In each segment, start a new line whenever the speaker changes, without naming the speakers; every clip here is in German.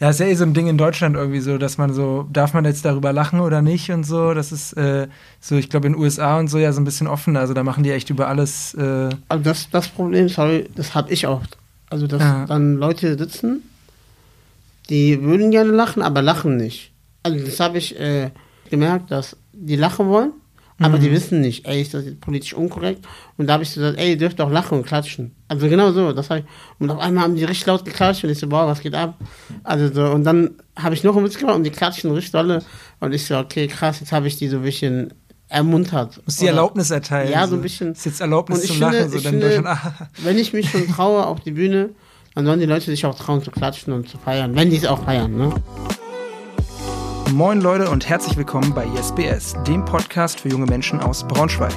Ja, ist ja eh so ein Ding in Deutschland irgendwie so, dass man so, darf man jetzt darüber lachen oder nicht und so. Das ist äh, so, ich glaube in den USA und so ja so ein bisschen offener. Also da machen die echt über alles. Äh
also das, das Problem, sorry, das habe ich oft. Also dass ja. dann Leute sitzen, die würden gerne lachen, aber lachen nicht. Also das habe ich äh, gemerkt, dass die lachen wollen, aber mhm. die wissen nicht, ey, ist das jetzt politisch unkorrekt? Und da habe ich gesagt, ey, ihr dürft auch lachen und klatschen. Also genau so. Das ich, und auf einmal haben die richtig laut geklatscht und ich so, boah, was geht ab? Also so, und dann habe ich noch einen Witz gemacht und die klatschen richtig dolle. Und ich so, okay, krass, jetzt habe ich die so ein bisschen ermuntert.
Muss die Erlaubnis erteilen.
Ja, so ein bisschen.
Ist jetzt Erlaubnis zum Lachen. So,
ich finde, wenn ich mich schon traue auf die Bühne, dann sollen die Leute sich auch trauen zu klatschen und zu feiern, wenn die es auch feiern, ne?
Moin Leute und herzlich willkommen bei YesBS, dem Podcast für junge Menschen aus Braunschweig.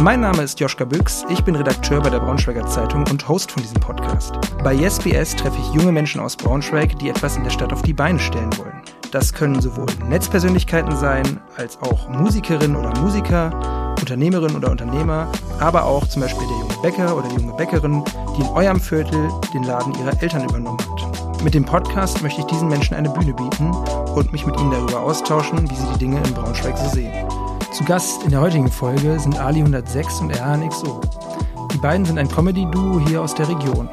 Mein Name ist Joschka Büchs, ich bin Redakteur bei der Braunschweiger Zeitung und Host von diesem Podcast. Bei YesBS treffe ich junge Menschen aus Braunschweig, die etwas in der Stadt auf die Beine stellen wollen. Das können sowohl Netzpersönlichkeiten sein, als auch Musikerinnen oder Musiker, Unternehmerinnen oder Unternehmer, aber auch zum Beispiel der junge Bäcker oder die junge Bäckerin, die in eurem Viertel den Laden ihrer Eltern übernommen hat. Mit dem Podcast möchte ich diesen Menschen eine Bühne bieten und mich mit ihnen darüber austauschen, wie sie die Dinge in Braunschweig so sehen. Zu Gast in der heutigen Folge sind Ali 106 und RHNXO. Die beiden sind ein Comedy-Duo hier aus der Region.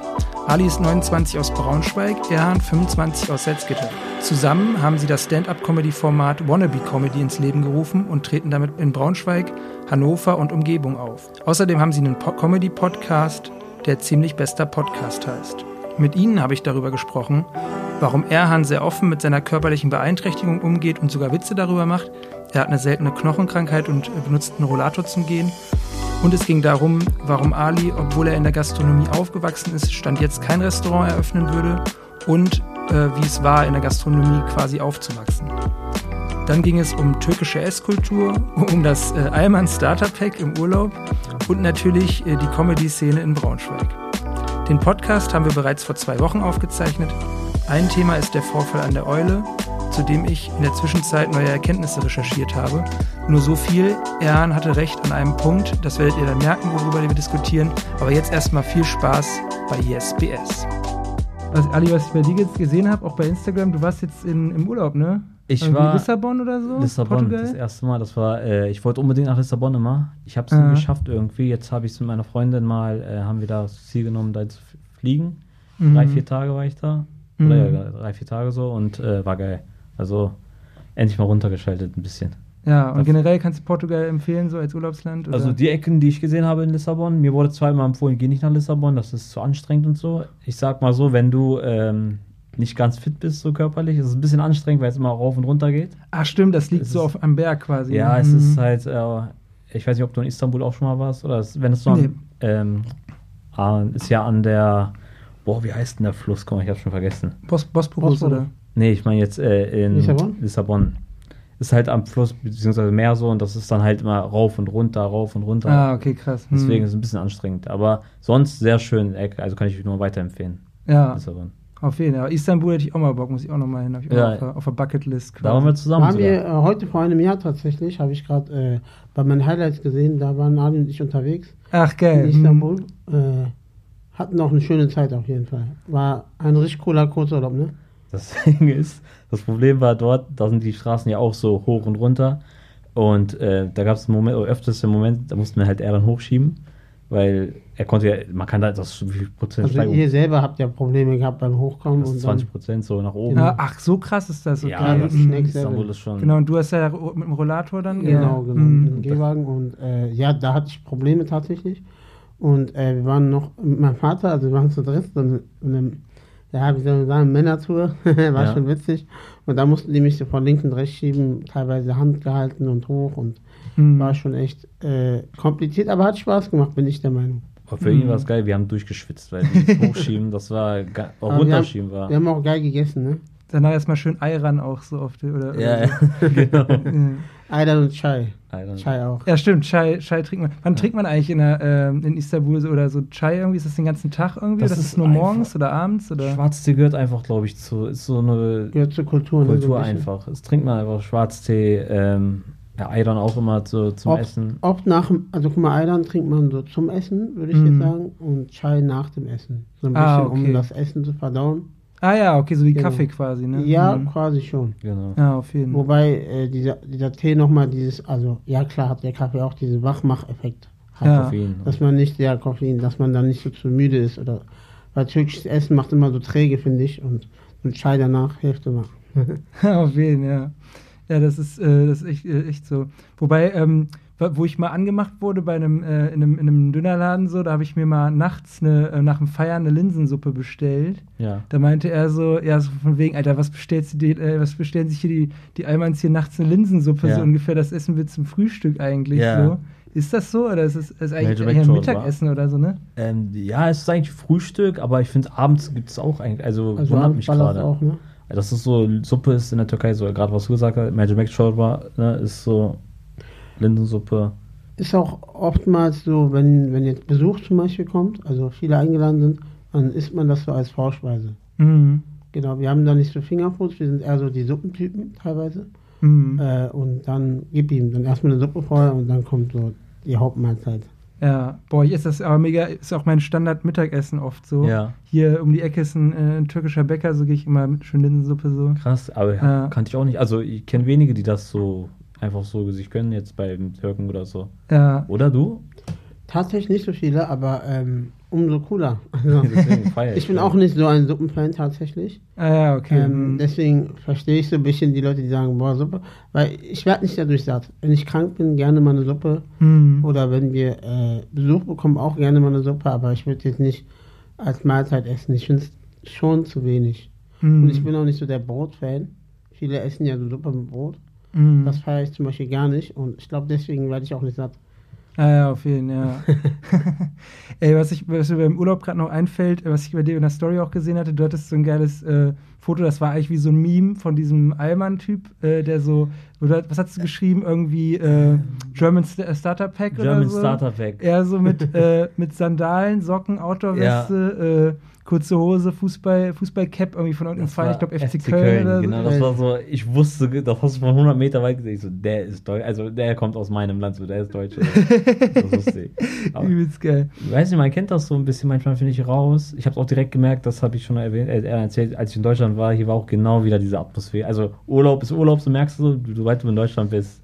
Ali ist 29 aus Braunschweig, Erhan 25 aus Salzgitter. Zusammen haben sie das Stand-up-Comedy-Format Wannabe Comedy ins Leben gerufen und treten damit in Braunschweig, Hannover und Umgebung auf. Außerdem haben sie einen Comedy-Podcast, der ziemlich bester Podcast heißt. Mit ihnen habe ich darüber gesprochen, warum Erhan sehr offen mit seiner körperlichen Beeinträchtigung umgeht und sogar Witze darüber macht. Er hat eine seltene Knochenkrankheit und benutzt einen Rollator zum Gehen und es ging darum, warum Ali, obwohl er in der Gastronomie aufgewachsen ist, stand jetzt kein Restaurant eröffnen würde und äh, wie es war, in der Gastronomie quasi aufzuwachsen. Dann ging es um türkische Esskultur, um das äh, Alman Starter Pack im Urlaub und natürlich äh, die Comedy-Szene in Braunschweig. Den Podcast haben wir bereits vor zwei Wochen aufgezeichnet. Ein Thema ist der Vorfall an der Eule zu dem ich in der Zwischenzeit neue Erkenntnisse recherchiert habe. Nur so viel, Erhan hatte recht an einem Punkt, das werdet ihr dann merken, worüber wir diskutieren. Aber jetzt erstmal viel Spaß bei YesBS. Was, Ali, was ich bei dir jetzt gesehen habe, auch bei Instagram, du warst jetzt in, im Urlaub, ne?
Ich Irgendwie war
Lissabon oder so?
Lissabon, Portugal? das erste Mal. Das war, äh, ich wollte unbedingt nach Lissabon immer. Ich habe es nicht geschafft irgendwie. Jetzt habe ich es mit meiner Freundin mal, äh, haben wir da das Ziel genommen, da zu fliegen. Mhm. Drei, vier Tage war ich da. Mhm. Oder ja, drei, vier Tage so und äh, war geil. Also endlich mal runtergeschaltet ein bisschen.
Ja, und Dafür. generell kannst du Portugal empfehlen, so als Urlaubsland?
Oder? Also die Ecken, die ich gesehen habe in Lissabon, mir wurde zweimal empfohlen, geh nicht nach Lissabon, das ist zu anstrengend und so. Ich sag mal so, wenn du ähm, nicht ganz fit bist, so körperlich, ist es ein bisschen anstrengend, weil es immer rauf und runter geht.
Ach stimmt, das liegt es so auf einem Berg quasi.
Ja, mhm. es ist halt, äh, ich weiß nicht, ob du in Istanbul auch schon mal warst, oder es, wenn es so nee. an, ähm, ist ja an der, boah, wie heißt denn der Fluss? Komm, ich hab's schon vergessen.
Bos Bosporus, Bosporus, oder?
Nee, ich meine jetzt äh, in Lissabon? Lissabon. Ist halt am Fluss bzw. Meer so und das ist dann halt immer rauf und runter, rauf und runter.
Ah, okay, krass.
Hm. Deswegen ist es ein bisschen anstrengend. Aber sonst sehr schön, also kann ich nur weiterempfehlen.
Ja. Lissabon. Auf jeden Fall. Istanbul hätte ich auch mal Bock, muss ich auch noch mal hin. Ich ja. auch auf, der Bucketlist.
Quasi. Da waren wir zusammen.
Waren wir äh, heute vor einem Jahr tatsächlich, habe ich gerade äh, bei meinen Highlights gesehen, da waren Ali und ich unterwegs.
Ach, geil.
In Istanbul. Hm. Äh, hatten auch eine schöne Zeit auf jeden Fall. War ein richtig cooler Kurzurlaub, ne?
Das Ding ist, das Problem war dort, da sind die Straßen ja auch so hoch und runter. Und äh, da gab es einen Moment, oder öfters den Moment, da mussten wir halt eher dann hochschieben, weil er konnte ja, man kann da das so viel Prozent
Also Steigung. ihr selber habt ja Probleme gehabt beim Hochkommen.
und 20 Prozent so nach oben.
Ja, ach, so krass ist das.
Okay. Ja, das mhm. Istanbul ist schon.
Genau, und du hast ja mit dem Rollator dann.
Genau, genau, mhm. mit dem Gehwagen. Und äh, ja, da hatte ich Probleme tatsächlich. Und äh, wir waren noch mit meinem Vater, also wir waren zu dritt, in einem ja, wie soll man sagen, Männertour. War ja. schon witzig. Und da mussten die mich so von links und rechts schieben, teilweise Hand gehalten und hoch und mhm. war schon echt äh, kompliziert, aber hat Spaß gemacht, bin ich der Meinung.
Aber für mhm. ihn war es geil, wir haben durchgeschwitzt, weil das Hochschieben, das war, auch runterschieben
war. Wir haben auch geil gegessen, ne?
Danach erstmal schön Ei ran auch so oft, oder?
Ja, oder so. genau.
Ei und Chai. Chai auch.
Ja, stimmt, Chai, Chai trinkt man. Wann ja. trinkt man eigentlich in, der, äh, in Istanbul so, oder so Chai irgendwie? Ist das den ganzen Tag irgendwie? Das, das ist, ist nur morgens oder abends? Oder?
Schwarztee gehört einfach, glaube ich, zu. Ist so eine.
Gehört zur Kultur.
Kultur ne, so einfach. Es trinkt man einfach Schwarztee. Ähm, ja, Eidern auch immer zu, zum
oft,
Essen.
Oft nach, also guck mal, Eidern trinkt man so zum Essen, würde ich mm. jetzt sagen, und Chai nach dem Essen. So ein ah, bisschen, okay. um das Essen zu verdauen.
Ah ja, okay, so wie genau. Kaffee quasi, ne?
Ja, mhm. quasi schon.
Genau. Ja, auf jeden
Fall. Wobei äh, dieser, dieser Tee nochmal dieses, also ja klar hat der Kaffee auch diesen Wachmacheffekt. Hat ja. Koffein. Dass man nicht, ja, Koffein, dass man dann nicht so zu müde ist oder weil türkisches Essen macht immer so träge, finde ich, und ein Chai danach hilft immer.
auf jeden, ja. Ja, das ist, äh, das ist echt, äh, echt so. Wobei, ähm, wo ich mal angemacht wurde bei einem, äh, in, einem in einem Dönerladen so, da habe ich mir mal nachts eine, äh, nach dem Feiern eine Linsensuppe bestellt.
Ja.
Da meinte er so, ja, so von wegen, Alter, was bestellst du die, äh, was bestellen sich hier die, die Almans hier nachts eine Linsensuppe, ja. so ungefähr, das essen wir zum Frühstück eigentlich ja. so. Ist das so oder ist es ist eigentlich eher ein Mittagessen oder so, ne?
Ähm, ja, es ist eigentlich Frühstück, aber ich finde, abends gibt es auch eigentlich, also, also wundert mich gerade. Auch, ne? Das ist so, Suppe ist in der Türkei so, gerade was du gesagt hast, Magic Mac Chorba, ne, ist so Linsensuppe.
Ist auch oftmals so, wenn, wenn jetzt Besuch zum Beispiel kommt, also viele eingeladen sind, dann isst man das so als Vorspeise. Mhm. Genau, wir haben da nicht so Fingerfood, wir sind eher so die Suppentypen teilweise. Mhm. Äh, und dann gib ihm dann erstmal eine Suppe vorher und dann kommt so die Hauptmahlzeit.
Ja, boah, ich esse das aber mega, ist auch mein Standard-Mittagessen oft so.
Ja.
Hier um die Ecke ist ein, äh, ein türkischer Bäcker, so gehe ich immer mit schön Linsensuppe so.
Krass, aber ja. kannte ich auch nicht. Also ich kenne wenige, die das so einfach so sich gönnen, jetzt beim Türken oder so.
Ja.
Oder du?
Tatsächlich nicht so viele, aber ähm, umso cooler. Also, ich bin auch nicht so ein Suppenfan tatsächlich.
Ah ja, okay.
Ähm, mhm. deswegen verstehe ich so ein bisschen die Leute, die sagen, boah, Suppe. Weil ich werde nicht dadurch satt. Wenn ich krank bin, gerne mal eine Suppe. Mhm. Oder wenn wir äh, Besuch bekommen, auch gerne mal eine Suppe. Aber ich würde jetzt nicht als Mahlzeit essen. Ich finde es schon zu wenig. Mhm. Und ich bin auch nicht so der Brot-Fan. Viele essen ja so Suppe mit Brot. Mhm. Das feiere ich zum Beispiel gar nicht und ich glaube, deswegen werde ich auch nicht satt.
Ah ja, auf jeden Fall, ja. Ey, was, ich, was mir beim Urlaub gerade noch einfällt, was ich bei dir in der Story auch gesehen hatte, du hattest so ein geiles äh, Foto, das war eigentlich wie so ein Meme von diesem Allmann-Typ, äh, der so, oder, was hast du geschrieben, irgendwie äh, German St äh, Starter Pack
German
oder so?
German Starter Pack.
Ja, so mit, äh, mit Sandalen, Socken, Outdoor-Weste, ja. Kurze Hose, Fußball, Fußballcap irgendwie von irgendeinem Verein, ich glaube FC, FC, Köln, Köln oder
so. Genau, das war so, ich wusste, das hast du von 100 Meter weit gesehen, ich so, der ist deutsch, also der kommt aus meinem Land, so, der ist deutsch. das wusste ich. Aber, Übelst geil. Ich weiß nicht, man kennt das so ein bisschen manchmal, finde ich, raus. Ich habe es auch direkt gemerkt, das habe ich schon erwähnt, äh, erzählt, als ich in Deutschland war, hier war auch genau wieder diese Atmosphäre. Also Urlaub ist Urlaub, so merkst du, du, sobald du in Deutschland bist,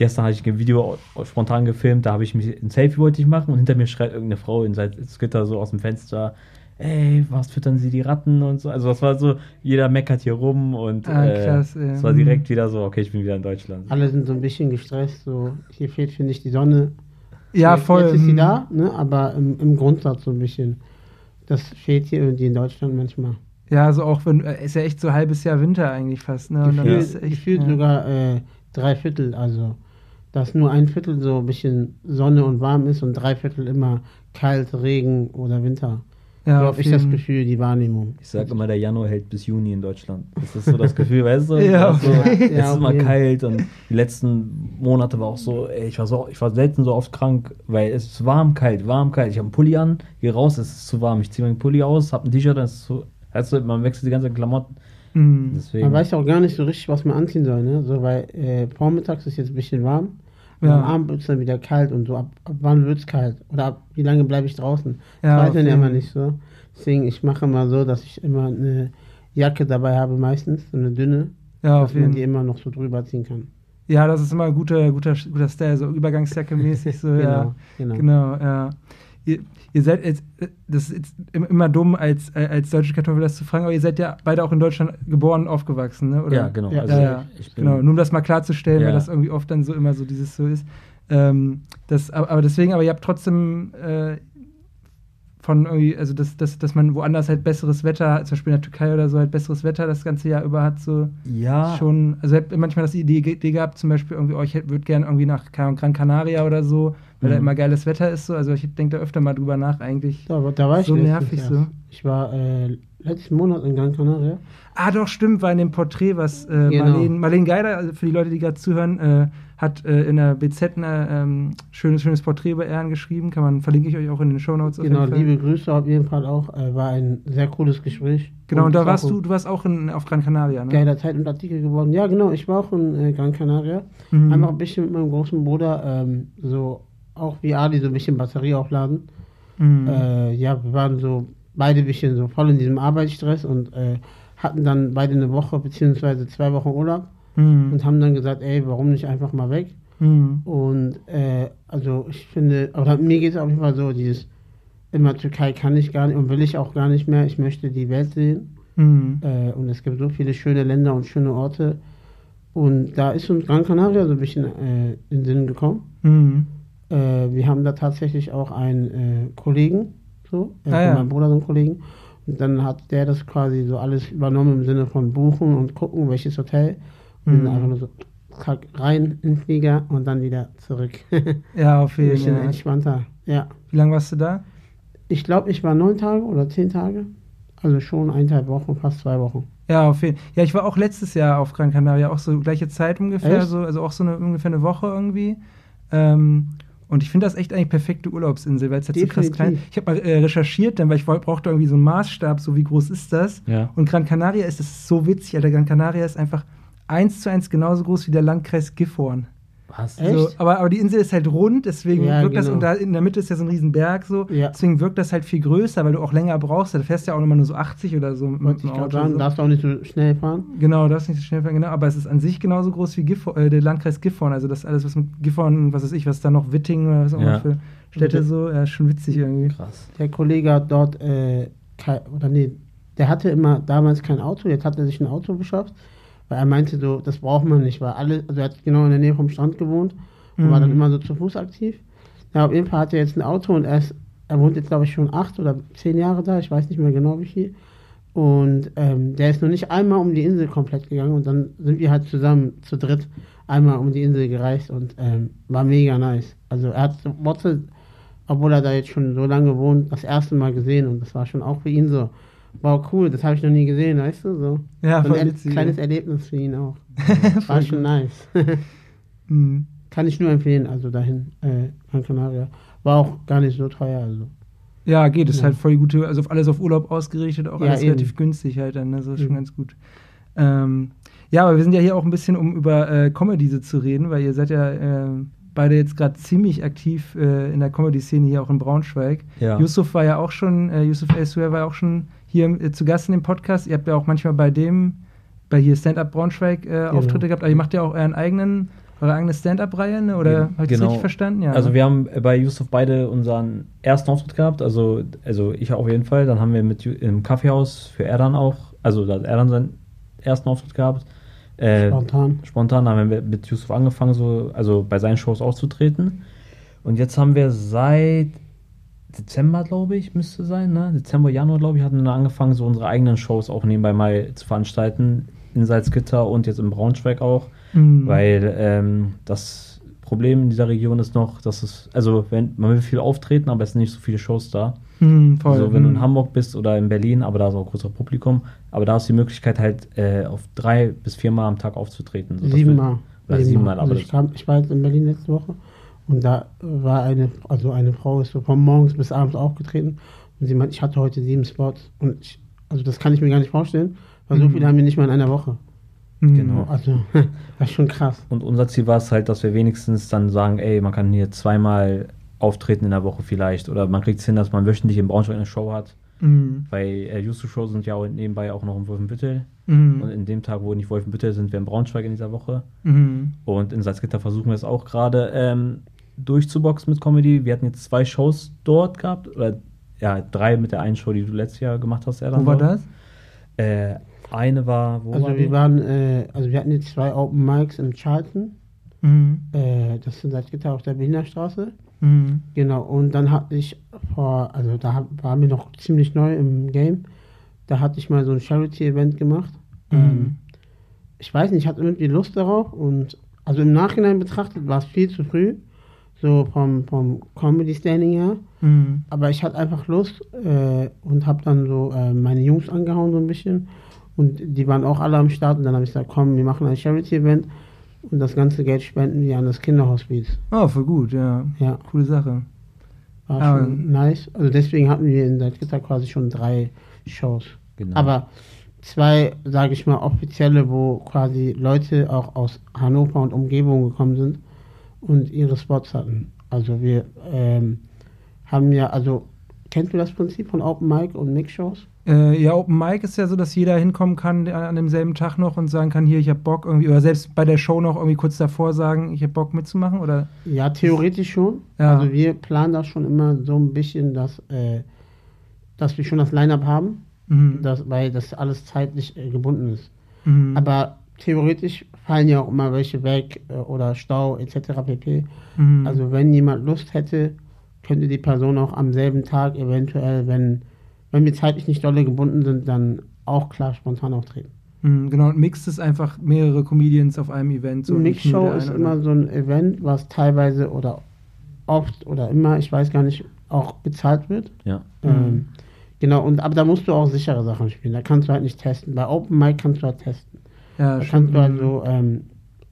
Gestern hatte ich ein Video spontan gefilmt, da habe ich mich ein Selfie wollte ich machen und hinter mir schreit irgendeine Frau in Gitter so aus dem Fenster, ey, was füttern sie die Ratten und so. Also das war so, jeder meckert hier rum und ah, krass, äh, es war direkt wieder so, okay, ich bin wieder in Deutschland.
Alle sind so ein bisschen gestresst, so hier fehlt, finde ich, die Sonne.
Ja, jetzt, voll.
Jetzt ist sie da, ne? aber im, im Grundsatz so ein bisschen. Das fehlt hier irgendwie in Deutschland manchmal.
Ja, also auch wenn, äh, ist ja echt so ein halbes Jahr Winter eigentlich fast, ne?
Gefühlt, gefühlt ja. sogar äh, drei Viertel, also dass nur ein Viertel so ein bisschen Sonne und warm ist und drei Viertel immer kalt, Regen oder Winter. Ja, habe ich das Gefühl, die Wahrnehmung.
Ich sage immer, der Januar hält bis Juni in Deutschland. Das ist so das Gefühl, weißt du? ja, so, ja, es ist immer kalt und die letzten Monate war auch so, ey, ich war so, ich war selten so oft krank, weil es ist warm, kalt, warm, kalt. Ich habe einen Pulli an, gehe raus, es ist zu warm. Ich ziehe meinen Pulli aus, habe ein T-Shirt, dann ist es zu, du, man wechselt die ganzen Klamotten.
Mhm. Deswegen. Man weiß auch gar nicht so richtig, was man anziehen soll, ne? So, weil äh, vormittags ist jetzt ein bisschen warm. Ja. Am Abend wird es dann wieder kalt und so. Ab, ab wann wird es kalt? Oder ab wie lange bleibe ich draußen? Ja, das weiß man ja immer nicht so. Deswegen, ich mache immer so, dass ich immer eine Jacke dabei habe, meistens, so eine dünne, ja, dass man die immer noch so drüber ziehen kann.
Ja, das ist immer ein guter, guter, guter Style, so Übergangsjacke mäßig, so, genau, ja. Genau, genau ja. Ihr, ihr seid jetzt, das ist jetzt immer dumm, als, als deutsche Kartoffel das zu fragen, aber ihr seid ja beide auch in Deutschland geboren und aufgewachsen, ne? Oder?
Ja, genau.
Ja, also ja, genau. Nur um das mal klarzustellen, ja. weil das irgendwie oft dann so immer so dieses so ist. Ähm, das, aber deswegen, aber ihr habt trotzdem äh, von irgendwie, also dass, dass, dass man woanders halt besseres Wetter, zum Beispiel in der Türkei oder so, halt besseres Wetter das ganze Jahr über hat, so
ja.
schon, also ich manchmal das Idee, Idee gehabt, zum Beispiel irgendwie, oh, ich würde gerne irgendwie nach Gran Canaria oder so, weil mhm. da immer geiles Wetter ist, so, also ich denke da öfter mal drüber nach eigentlich.
Aber da war ich
so nervig so.
Ich war äh, letzten Monat in Gran Canaria.
Ah, doch, stimmt, war in dem Porträt, was äh, genau. Marlene, Marlene Geider, also für die Leute, die gerade zuhören, äh, hat äh, in der BZ ein ähm, schönes, schönes Porträt über Ehren geschrieben. Kann man, verlinke ich euch auch in den Shownotes.
Genau, liebe Grüße auf jeden Fall auch. Äh, war ein sehr cooles Gespräch.
Genau, und, und da warst du, du warst auch in, auf Gran Canaria, ne?
Geiler Zeit und Artikel geworden. Ja, genau, ich war auch in äh, Gran Canaria. Mhm. Einfach ein bisschen mit meinem großen Bruder, ähm, so auch wie Ali, so ein bisschen Batterie aufladen. Mhm. Äh, ja, wir waren so beide ein bisschen so voll in diesem Arbeitsstress und äh, hatten dann beide eine Woche beziehungsweise zwei Wochen Urlaub mhm. und haben dann gesagt, ey, warum nicht einfach mal weg? Mhm. Und äh, also ich finde, aber mir geht es auf jeden Fall so, dieses immer Türkei kann ich gar nicht und will ich auch gar nicht mehr. Ich möchte die Welt sehen. Mhm. Äh, und es gibt so viele schöne Länder und schöne Orte. Und da ist uns Gran Canaria so ein bisschen äh, in den Sinn gekommen. Mhm. Äh, wir haben da tatsächlich auch einen äh, Kollegen, so, äh, ah, ja. mein Bruder so einen Kollegen. Und dann hat der das quasi so alles übernommen im Sinne von buchen und gucken, welches Hotel. Mhm. einfach nur so rein in den Flieger und dann wieder zurück.
ja, auf jeden Fall. Ein bisschen
entspannter, ja.
Wie lange warst du da?
Ich glaube, ich war neun Tage oder zehn Tage. Also schon eineinhalb Wochen, fast zwei Wochen.
Ja, auf jeden Fall. Ja, ich war auch letztes Jahr auf Gran Canaria, auch so gleiche Zeit ungefähr, so, also auch so eine, ungefähr eine Woche irgendwie. Ähm, und ich finde das echt eigentlich perfekte Urlaubsinsel, weil es halt so krass klein ist. Ich habe mal äh, recherchiert, dann, weil ich brauchte irgendwie so einen Maßstab, so wie groß ist das. Ja. Und Gran Canaria ist, das ist so witzig, Alter. Gran Canaria ist einfach eins zu eins genauso groß wie der Landkreis Gifhorn. Was? So, aber, aber die Insel ist halt rund, deswegen ja, wirkt genau. das, und da in der Mitte ist ja so ein Riesenberg so, ja. deswegen wirkt das halt viel größer, weil du auch länger brauchst. Da fährst du ja auch immer nur so 80 oder so
mit dem Auto. Sagen, so. darfst du auch nicht so schnell fahren?
Genau, darfst nicht so schnell fahren, genau. Aber es ist an sich genauso groß wie Gifhorn, äh, der Landkreis Gifhorn. Also das alles, was mit Gifhorn, was weiß ich, was da noch Witting oder was auch immer für Städte so, ja, schon witzig irgendwie.
Krass. Der Kollege hat dort, äh, kein, oder nee, der hatte immer damals kein Auto, jetzt hat er sich ein Auto beschafft, weil er meinte so, das braucht man nicht, weil alle, also er hat genau in der Nähe vom Strand gewohnt und war dann mhm. immer so zu Fuß aktiv. Ja, auf jeden Fall hat er jetzt ein Auto und er, ist, er wohnt jetzt, glaube ich, schon acht oder zehn Jahre da, ich weiß nicht mehr genau wie viel. Und ähm, der ist noch nicht einmal um die Insel komplett gegangen und dann sind wir halt zusammen zu dritt einmal um die Insel gereist und ähm, war mega nice. Also er hat Worte, obwohl er da jetzt schon so lange wohnt, das erste Mal gesehen und das war schon auch für ihn so, wow, cool, das habe ich noch nie gesehen, weißt du, so. Ja, so ein witzig, kleines ja. Erlebnis für ihn auch. war schon nice. mhm. Kann ich nur empfehlen, also dahin, äh, Gran Canaria. War auch gar nicht so teuer, also.
Ja, geht, ist ja. halt voll gute, also alles auf Urlaub ausgerichtet, auch ja, alles eben. relativ günstig halt dann, ne? das ist eben. schon ganz gut. Ähm, ja, aber wir sind ja hier auch ein bisschen, um über äh, Comedy zu reden, weil ihr seid ja äh, beide jetzt gerade ziemlich aktiv äh, in der Comedy-Szene hier auch in Braunschweig. Ja. Yusuf war ja auch schon, äh, Yusuf Elsewhere war ja auch schon hier äh, zu Gast in dem Podcast. Ihr habt ja auch manchmal bei dem, bei hier Stand-Up Braunschweig äh, genau. Auftritte gehabt, aber ihr macht ja auch euren eigenen eure eigene Stand-Up-Reihe, ne? oder ja, habe ich genau. das richtig verstanden?
Ja, also ne? wir haben bei Yusuf beide unseren ersten Auftritt gehabt, also, also ich auf jeden Fall. Dann haben wir mit im Kaffeehaus für Erdan auch, also da hat Erdan seinen ersten Auftritt gehabt. Äh, spontan. Spontan haben wir mit Yusuf angefangen, so, also bei seinen Shows aufzutreten. Und jetzt haben wir seit Dezember, glaube ich, müsste sein, ne? Dezember, Januar, glaube ich, hatten wir angefangen, so unsere eigenen Shows auch nebenbei mal zu veranstalten. In Salzgitter und jetzt in Braunschweig auch. Mhm. Weil ähm, das Problem in dieser Region ist noch, dass es, also wenn, man will viel auftreten, aber es sind nicht so viele Shows da. Mhm, voll. Also wenn du in mhm. Hamburg bist oder in Berlin, aber da ist auch ein größeres Publikum, aber da hast du die Möglichkeit halt äh, auf drei bis viermal am Tag aufzutreten.
So, siebenmal. Oder siebenmal. Also ich, kam, ich war jetzt in Berlin letzte Woche und da war eine, also eine Frau ist so von morgens bis abends aufgetreten und sie meint, ich hatte heute sieben Spots und ich, also das kann ich mir gar nicht vorstellen, weil mhm. so viele haben wir nicht mal in einer Woche.
Mhm. Genau.
Also, das ist schon krass.
Und unser Ziel war es halt, dass wir wenigstens dann sagen, ey, man kann hier zweimal auftreten in der Woche vielleicht. Oder man kriegt es hin, dass man wöchentlich in Braunschweig eine Show hat. Mhm. Bei äh, Yusuf Show sind ja auch nebenbei auch noch in Wolfenbüttel. Mhm. Und in dem Tag, wo nicht Wolfenbüttel sind, wir in Braunschweig in dieser Woche. Mhm. Und in Salzgitter versuchen wir es auch gerade ähm, durchzuboxen mit Comedy. Wir hatten jetzt zwei Shows dort gehabt. Oder ja, drei mit der einen Show, die du letztes Jahr gemacht hast.
Wo war das?
Äh, eine war,
wo Also war wir waren, äh, also wir hatten jetzt zwei Open Mics in Charlton. Mhm. Äh, das sind seit Gitter auf der Behinderstraße. Mhm. Genau, und dann hatte ich vor, also da waren wir noch ziemlich neu im Game. Da hatte ich mal so ein Charity-Event gemacht. Mhm. Ähm, ich weiß nicht, ich hatte irgendwie Lust darauf und also im Nachhinein betrachtet war es viel zu früh, so vom, vom Comedy-Standing her. Mhm. Aber ich hatte einfach Lust äh, und habe dann so äh, meine Jungs angehauen so ein bisschen und die waren auch alle am Start. Und dann habe ich gesagt, komm, wir machen ein Charity-Event und das ganze Geld spenden wir an das Kinderhospiz.
Oh, voll gut, ja. Ja. Coole Sache.
War ja. schon nice. Also deswegen hatten wir in Salzgitter quasi schon drei Shows. Genau. Aber zwei, sage ich mal, offizielle, wo quasi Leute auch aus Hannover und Umgebung gekommen sind und ihre Spots hatten. Also wir ähm, haben ja, also Kennst du das Prinzip von Open Mic und Mix-Shows?
Äh, ja, Open Mic ist ja so, dass jeder hinkommen kann an demselben Tag noch und sagen kann, hier, ich habe Bock irgendwie, oder selbst bei der Show noch irgendwie kurz davor sagen, ich habe Bock mitzumachen, oder?
Ja, theoretisch schon. Ja. Also wir planen das schon immer so ein bisschen, dass, äh, dass wir schon das Line-Up haben, mhm. dass, weil das alles zeitlich äh, gebunden ist. Mhm. Aber theoretisch fallen ja auch immer welche weg äh, oder Stau etc. pp. Mhm. Also wenn jemand Lust hätte, könnte die Person auch am selben Tag eventuell, wenn, wenn wir zeitlich nicht dolle gebunden sind, dann auch klar spontan auftreten.
Mhm, genau, und Mixed ist einfach mehrere Comedians auf einem Event.
So Mix-Show ist immer so ein Event, was teilweise oder oft oder immer, ich weiß gar nicht, auch bezahlt wird.
Ja.
Ähm, mhm. Genau, und aber da musst du auch sichere Sachen spielen. Da kannst du halt nicht testen. Bei Open Mic kannst du halt testen. Ja, da kannst du so ähm,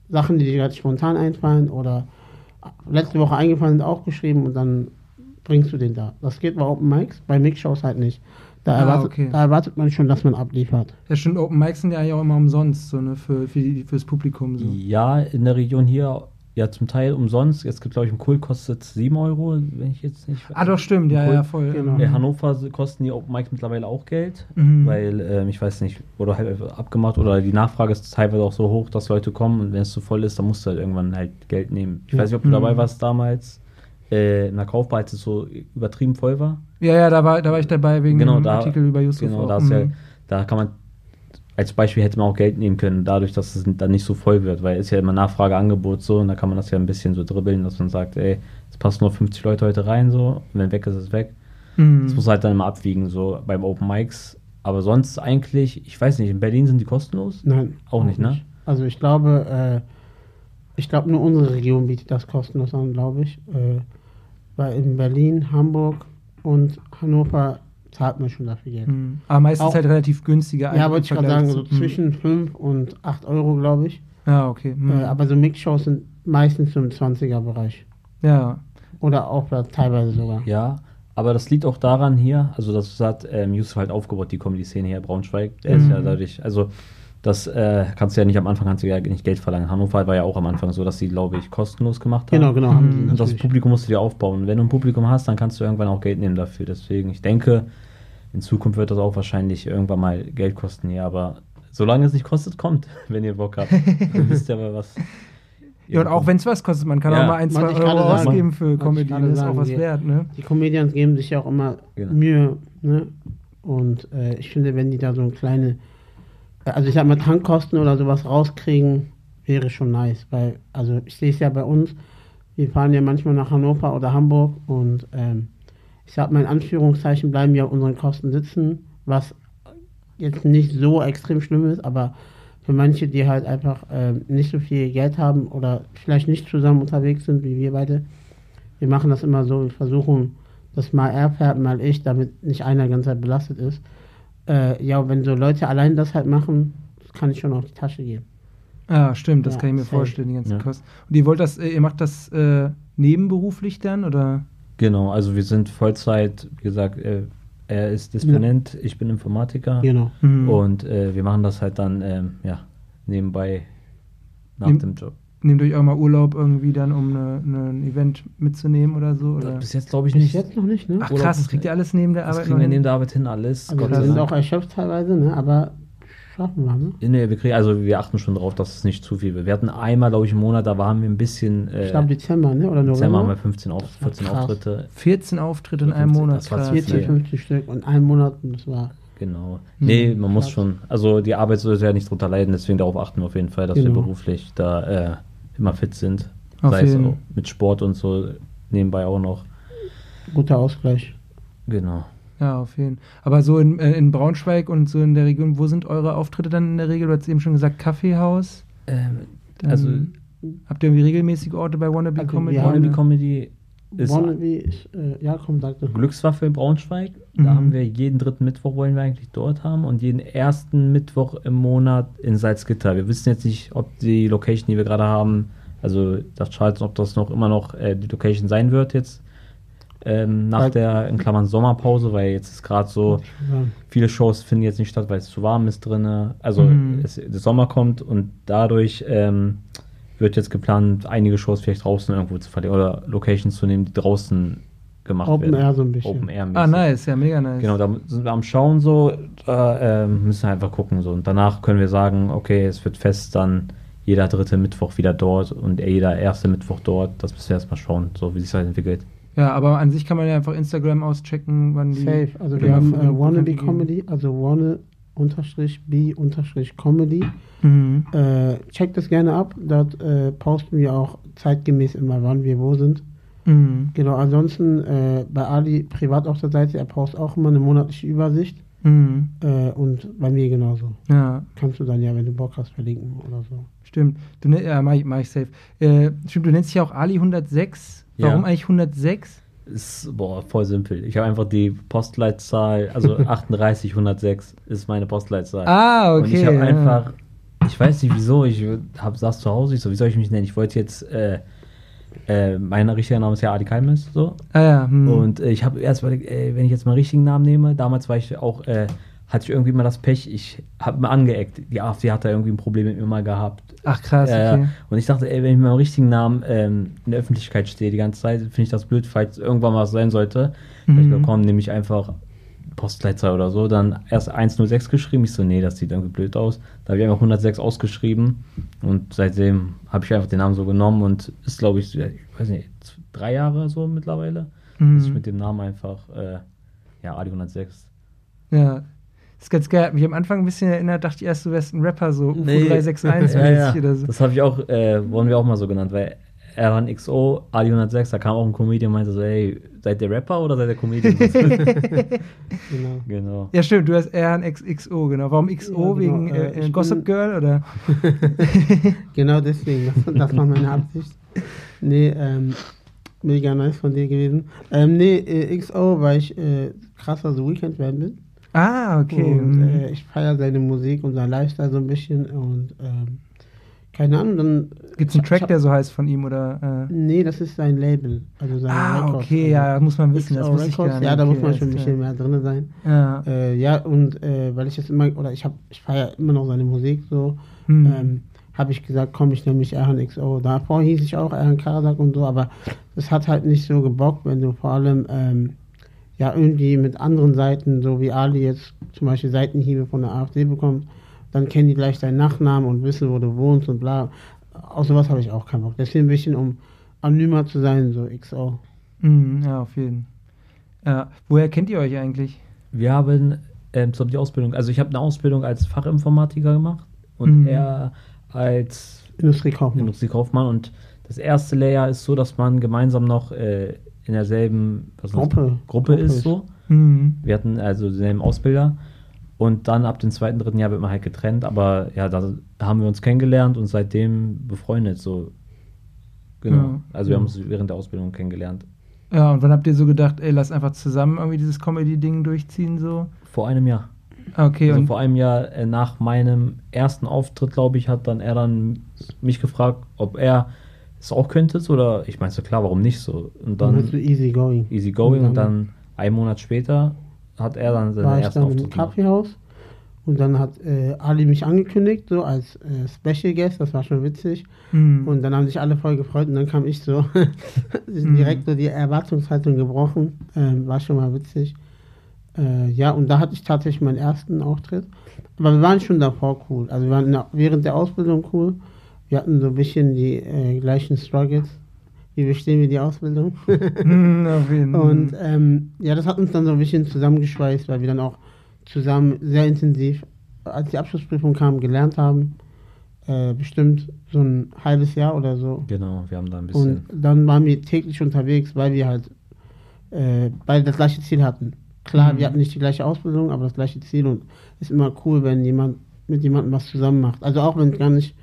Sachen, die dir gerade spontan einfallen oder letzte Woche eingefallen sind, auch geschrieben und dann bringst du den da. Das geht bei Open Mics, bei Mix-Shows halt nicht. Da, ah, erwartet, okay. da erwartet man schon, dass man abliefert.
Ja, stimmt. Open Mics sind ja auch immer umsonst, so, ne, für, für fürs Publikum. So.
Ja, in der Region hier ja zum Teil umsonst. Jetzt gibt glaube ich, ein Kult kostet 7 Euro, wenn ich jetzt nicht.
Ah, doch, stimmt, ja, ja, voll.
Genau. In Hannover kosten die Open Mics mittlerweile auch Geld, mhm. weil ähm, ich weiß nicht, wurde halt abgemacht oder die Nachfrage ist teilweise auch so hoch, dass Leute kommen und wenn es zu voll ist, dann musst du halt irgendwann halt Geld nehmen. Ich ja. weiß nicht, ob du mhm. dabei warst damals. Äh, in der Kaufbar, als es so übertrieben voll war.
Ja, ja, da war, da war ich dabei wegen
genau, dem da,
Artikel über Yusuf.
Genau, da, mhm. ja, da kann man als Beispiel hätte man auch Geld nehmen können, dadurch, dass es dann nicht so voll wird, weil es ist ja immer Nachfrage, Angebot so und da kann man das ja ein bisschen so dribbeln, dass man sagt, ey, es passen nur 50 Leute heute rein so, und wenn weg ist, ist es weg. Mhm. Das muss halt dann immer abwiegen, so beim Open Mics. Aber sonst eigentlich, ich weiß nicht, in Berlin sind die kostenlos?
Nein.
Auch, auch nicht, ne?
Also ich glaube, äh, ich glaube nur unsere Region bietet das kostenlos an, glaube ich. Äh, weil in Berlin, Hamburg und Hannover zahlt man schon dafür Geld.
Mhm. Aber meistens auch, halt relativ günstige
Ja, wollte ich gerade sagen, so zwischen 5 und 8 Euro, glaube ich.
Ja, okay.
Mhm. Äh, aber so Mix-Shows sind meistens im 20er-Bereich.
Ja.
Oder auch teilweise sogar.
Ja, aber das liegt auch daran hier, also das hat ähm, Yusuf halt aufgebaut, die Comedy-Szene hier in Braunschweig. Der mhm. ist ja dadurch, also das äh, kannst du ja nicht am Anfang kannst du ja nicht Geld verlangen. Hannover war ja auch am Anfang so, dass sie, glaube ich, kostenlos gemacht haben.
Genau, genau.
Haben und das Publikum musst du dir aufbauen. Wenn du ein Publikum hast, dann kannst du irgendwann auch Geld nehmen dafür. Deswegen, ich denke, in Zukunft wird das auch wahrscheinlich irgendwann mal Geld kosten hier, aber solange es nicht kostet, kommt, wenn ihr Bock habt. Dann wisst ihr aber was.
Ja, und auch wenn es was kostet, man kann ja. auch mal ein, zwei Euro sagen, ausgeben für Comedy, das ist auch was wert, ne?
Die Comedians geben sich ja auch immer genau. Mühe, ne? Und äh, ich finde, wenn die da so eine kleine also ich sag mal, Tankkosten oder sowas rauskriegen, wäre schon nice. Weil, also ich sehe es ja bei uns, wir fahren ja manchmal nach Hannover oder Hamburg und ähm, ich sag mal in Anführungszeichen bleiben wir auf unseren Kosten sitzen, was jetzt nicht so extrem schlimm ist, aber für manche, die halt einfach ähm, nicht so viel Geld haben oder vielleicht nicht zusammen unterwegs sind wie wir beide, wir machen das immer so, wir versuchen, dass mal er fährt, mal ich, damit nicht einer die ganze belastet ist äh, ja, wenn so Leute allein das halt machen, kann ich schon auf die Tasche gehen.
Ah, stimmt, das ja, kann ich mir safe. vorstellen, die ganzen ja. Kosten. Und ihr wollt das, äh, ihr macht das äh, nebenberuflich dann, oder?
Genau, also wir sind Vollzeit, wie gesagt, äh, er ist Disponent, ja. ich bin Informatiker.
Genau.
Mhm. Und äh, wir machen das halt dann, ähm, ja, nebenbei nach Nehm, dem Job.
Nehmt euch auch mal Urlaub irgendwie dann, um eine, eine, ein Event mitzunehmen oder so? Oder?
Bis jetzt glaube ich nicht. Bis
jetzt noch nicht, ne?
Ach krass, das kriegt ihr alles neben der Arbeit
Das kriegen wir neben der Arbeit hin, alles.
Also wir sind auch erschöpft teilweise, ne? Aber schaffen wir, ne?
Nee, wir kriegen, also wir achten schon darauf, dass es nicht zu viel wird. Wir hatten einmal, glaube ich, im Monat, da waren wir ein bisschen.
Äh, ich glaube Dezember, ne? Oder
November? Dezember haben wir 15 auf, 14 krass. Auftritte.
14 Auftritte in einem Monat.
Das war 14, 50 Stück und einem Monat, das war.
Genau. Hm, nee, man muss schon, also die Arbeit sollte ja nicht drunter leiden, deswegen darauf achten wir auf jeden Fall, dass genau. wir beruflich da äh, immer fit sind. Auf sei es auch mit Sport und so nebenbei auch noch.
Guter Ausgleich.
Genau.
Ja, auf jeden Fall. Aber so in, äh, in Braunschweig und so in der Region, wo sind eure Auftritte dann in der Regel? Du hast eben schon gesagt, Kaffeehaus.
Ähm, also
habt ihr irgendwie regelmäßige Orte bei Wannabe also Comedy?
Wannabe Comedy
ist, Wannabe äh, ja, komm,
das. Glückswaffe in Braunschweig. Mhm. Da haben wir jeden dritten Mittwoch wollen wir eigentlich dort haben und jeden ersten Mittwoch im Monat in Salzgitter. Wir wissen jetzt nicht, ob die Location, die wir gerade haben, also das Charles, ob das noch immer noch äh, die Location sein wird jetzt ähm, nach weil, der in Klammern Sommerpause, weil jetzt ist gerade so, viele Shows finden jetzt nicht statt, weil es zu warm ist drin. Also mhm. es, der Sommer kommt und dadurch ähm, wird jetzt geplant, einige Shows vielleicht draußen irgendwo zu verlegen oder Locations zu nehmen, die draußen gemacht
Open
werden.
Air so ein bisschen.
Open Air
Ah, nice, ja, mega nice.
Genau, da sind wir am Schauen so, da äh, müssen wir einfach gucken so. Und danach können wir sagen, okay, es wird fest dann jeder dritte Mittwoch wieder dort und jeder erste Mittwoch dort. Das müssen wir erstmal schauen, so wie sich das entwickelt.
Ja, aber an sich kann man ja einfach Instagram auschecken, wann die.
Safe. Also wir haben äh, Wannabe Comedy, also Wanna unterstrich B unterstrich Comedy.
Mhm.
Äh, checkt das gerne ab. Dort äh, posten wir auch zeitgemäß immer, wann wir wo sind.
Mhm.
Genau, ansonsten äh, bei Ali privat auf der Seite, er postet auch immer eine monatliche Übersicht.
Mhm.
Äh, und bei mir genauso.
Ja,
Kannst du dann ja, wenn du Bock hast, verlinken oder so.
stimmt. Du, ne- ja, mach ich, mach ich safe. Äh, stimmt, du nennst dich ja auch Ali 106. Warum
Ja.
eigentlich 106?
Ist boah, voll simpel. Ich habe einfach die Postleitzahl, also 38106 ist meine Postleitzahl.
Ah, okay.
Und ich habe
ja.
einfach, ich weiß nicht wieso, ich hab, saß zu Hause, ich so, wie soll ich mich nennen? Ich wollte jetzt, äh, äh, mein richtiger Name ist ja Adi Kalmes, so.
Ah, ja. Hm.
Und äh, ich habe erst überlegt, ey, wenn ich jetzt meinen richtigen Namen nehme, damals war ich auch, äh, hatte ich irgendwie mal das Pech, ich habe mir angeeckt. Die AfD hat da irgendwie ein Problem mit mir mal gehabt.
Ach, krass, okay.
ja. Und ich dachte, ey, wenn ich mit meinem richtigen Namen ähm, in der Öffentlichkeit stehe die ganze Zeit, finde ich das blöd, falls irgendwann mal was sein sollte.
Mhm.
Ich bekomme nämlich einfach Postleitzahl oder so, dann erst 106 geschrieben. Ich so, nee, das sieht irgendwie blöd aus. Da habe ich einfach 106 ausgeschrieben und seitdem habe ich einfach den Namen so genommen und ist, glaube ich, ich weiß nicht, drei Jahre so mittlerweile,
Mhm.
dass ich mit dem Namen einfach, äh, ja, Adi 106.
Ja. Das ist ganz geil. Hat mich am Anfang ein bisschen erinnert, dachte ich erst, du wärst ein Rapper, so UFO
Nee.
361
Ja, ja.
oder so.
Das habe ich auch, äh, wurden wir auch mal so genannt, weil Erhan XO, Ali 106, da kam auch ein Comedian und meinte so, ey, seid ihr Rapper oder seid ihr Comedian?
Genau.
genau.
Ja, stimmt, du hast XO, genau. Warum XO?
Ja, genau,
Wegen
äh,
äh, Gossip Girl oder?
Genau deswegen, das, das war meine Absicht. Nee, ähm, mega nice von dir gewesen. Ähm, nee, äh, XO, weil ich äh, krasser so Weekend-Fan bin.
Ah, okay.
Und
mhm.
äh, ich feiere seine Musik und sein Lifestyle so ein bisschen und ähm, keine Ahnung, dann.
Gibt es einen
ich-
Track,
hab-
der so heißt von ihm oder? Äh?
Nee, das ist sein Label. Also sein
Ah,
Records,
okay,
also
ja, muss man wissen. Das wusste ich gar nicht.
Ja, da
okay,
muss man schon ein bisschen mehr drin sein.
Ja.
Äh, ja, und äh, weil ich jetzt immer, oder ich habe, ich feiere immer noch seine Musik so,
Hm.
ähm, habe ich gesagt, komm, ich nehme mich Erhan XO. Davor hieß ich auch Erhan Karadak und so, aber das hat halt nicht so gebockt, wenn du vor allem ähm, ja irgendwie mit anderen Seiten, so wie Ali jetzt zum Beispiel Seitenhiebe von der AfD bekommt, dann kennen die gleich deinen Nachnamen und wissen, wo du wohnst und bla. Auf sowas habe ich auch keinen Bock. Deswegen ein bisschen, um anonymer zu sein, so XO.
Mhm, ja, auf jeden Fall. Ja. Woher kennt ihr euch eigentlich?
Wir haben ähm, so die Ausbildung, also ich habe eine Ausbildung als Fachinformatiker gemacht und
Mhm.
er als
Industriekaufmann.
Industriekaufmann und das erste Layer ist so, dass man gemeinsam noch äh, in derselben?
Gruppe.
Gruppe
Gruppe
ist so.
Mhm.
Wir hatten also denselben Ausbilder und dann ab dem zweiten, dritten Jahr wird man halt getrennt, aber ja, da haben wir uns kennengelernt und seitdem befreundet so. Genau.
Ja.
Also wir haben uns während der Ausbildung kennengelernt.
Ja, und wann habt ihr so gedacht, ey, lass einfach zusammen irgendwie dieses Comedy-Ding durchziehen, so?
Vor einem Jahr.
Ah, Okay,
also
und
vor einem Jahr äh, nach meinem ersten Auftritt, glaube ich, hat dann er dann mich gefragt, ob er es auch könnte oder ich meinte so, klar, warum nicht so und
Dann
dann
easy going.
easy going und dann einen Monat später hat er dann
war
seinen
ich dann im
Auftritt gemacht.
Kaffeehaus und dann hat äh, Ali mich angekündigt, so als äh, Special Guest, das war schon witzig.
Mhm.
Und dann haben sich alle voll gefreut und dann kam ich so,
Mhm.
direkt so die Erwartungshaltung gebrochen, ähm, war schon mal witzig. Äh, ja, und da hatte ich tatsächlich meinen ersten Auftritt. Aber wir waren schon davor cool. Also wir waren der- während der Ausbildung cool. Wir hatten so ein bisschen die äh, gleichen Struggles. Wie bestehen wir die Ausbildung?
Mhm, auf jeden Fall.
Und ähm, ja, das hat uns dann so ein bisschen zusammengeschweißt, weil wir dann auch zusammen sehr intensiv, als die Abschlussprüfung kam, gelernt haben. Äh, bestimmt so ein halbes Jahr oder so.
Genau, wir haben da ein bisschen.
Und dann waren wir täglich unterwegs, weil wir halt äh, beide das gleiche Ziel hatten. Klar,
Mhm.
wir hatten nicht die gleiche Ausbildung, aber das gleiche Ziel und ist immer cool, wenn jemand mit jemandem was zusammen macht. Also auch wenn es gar nicht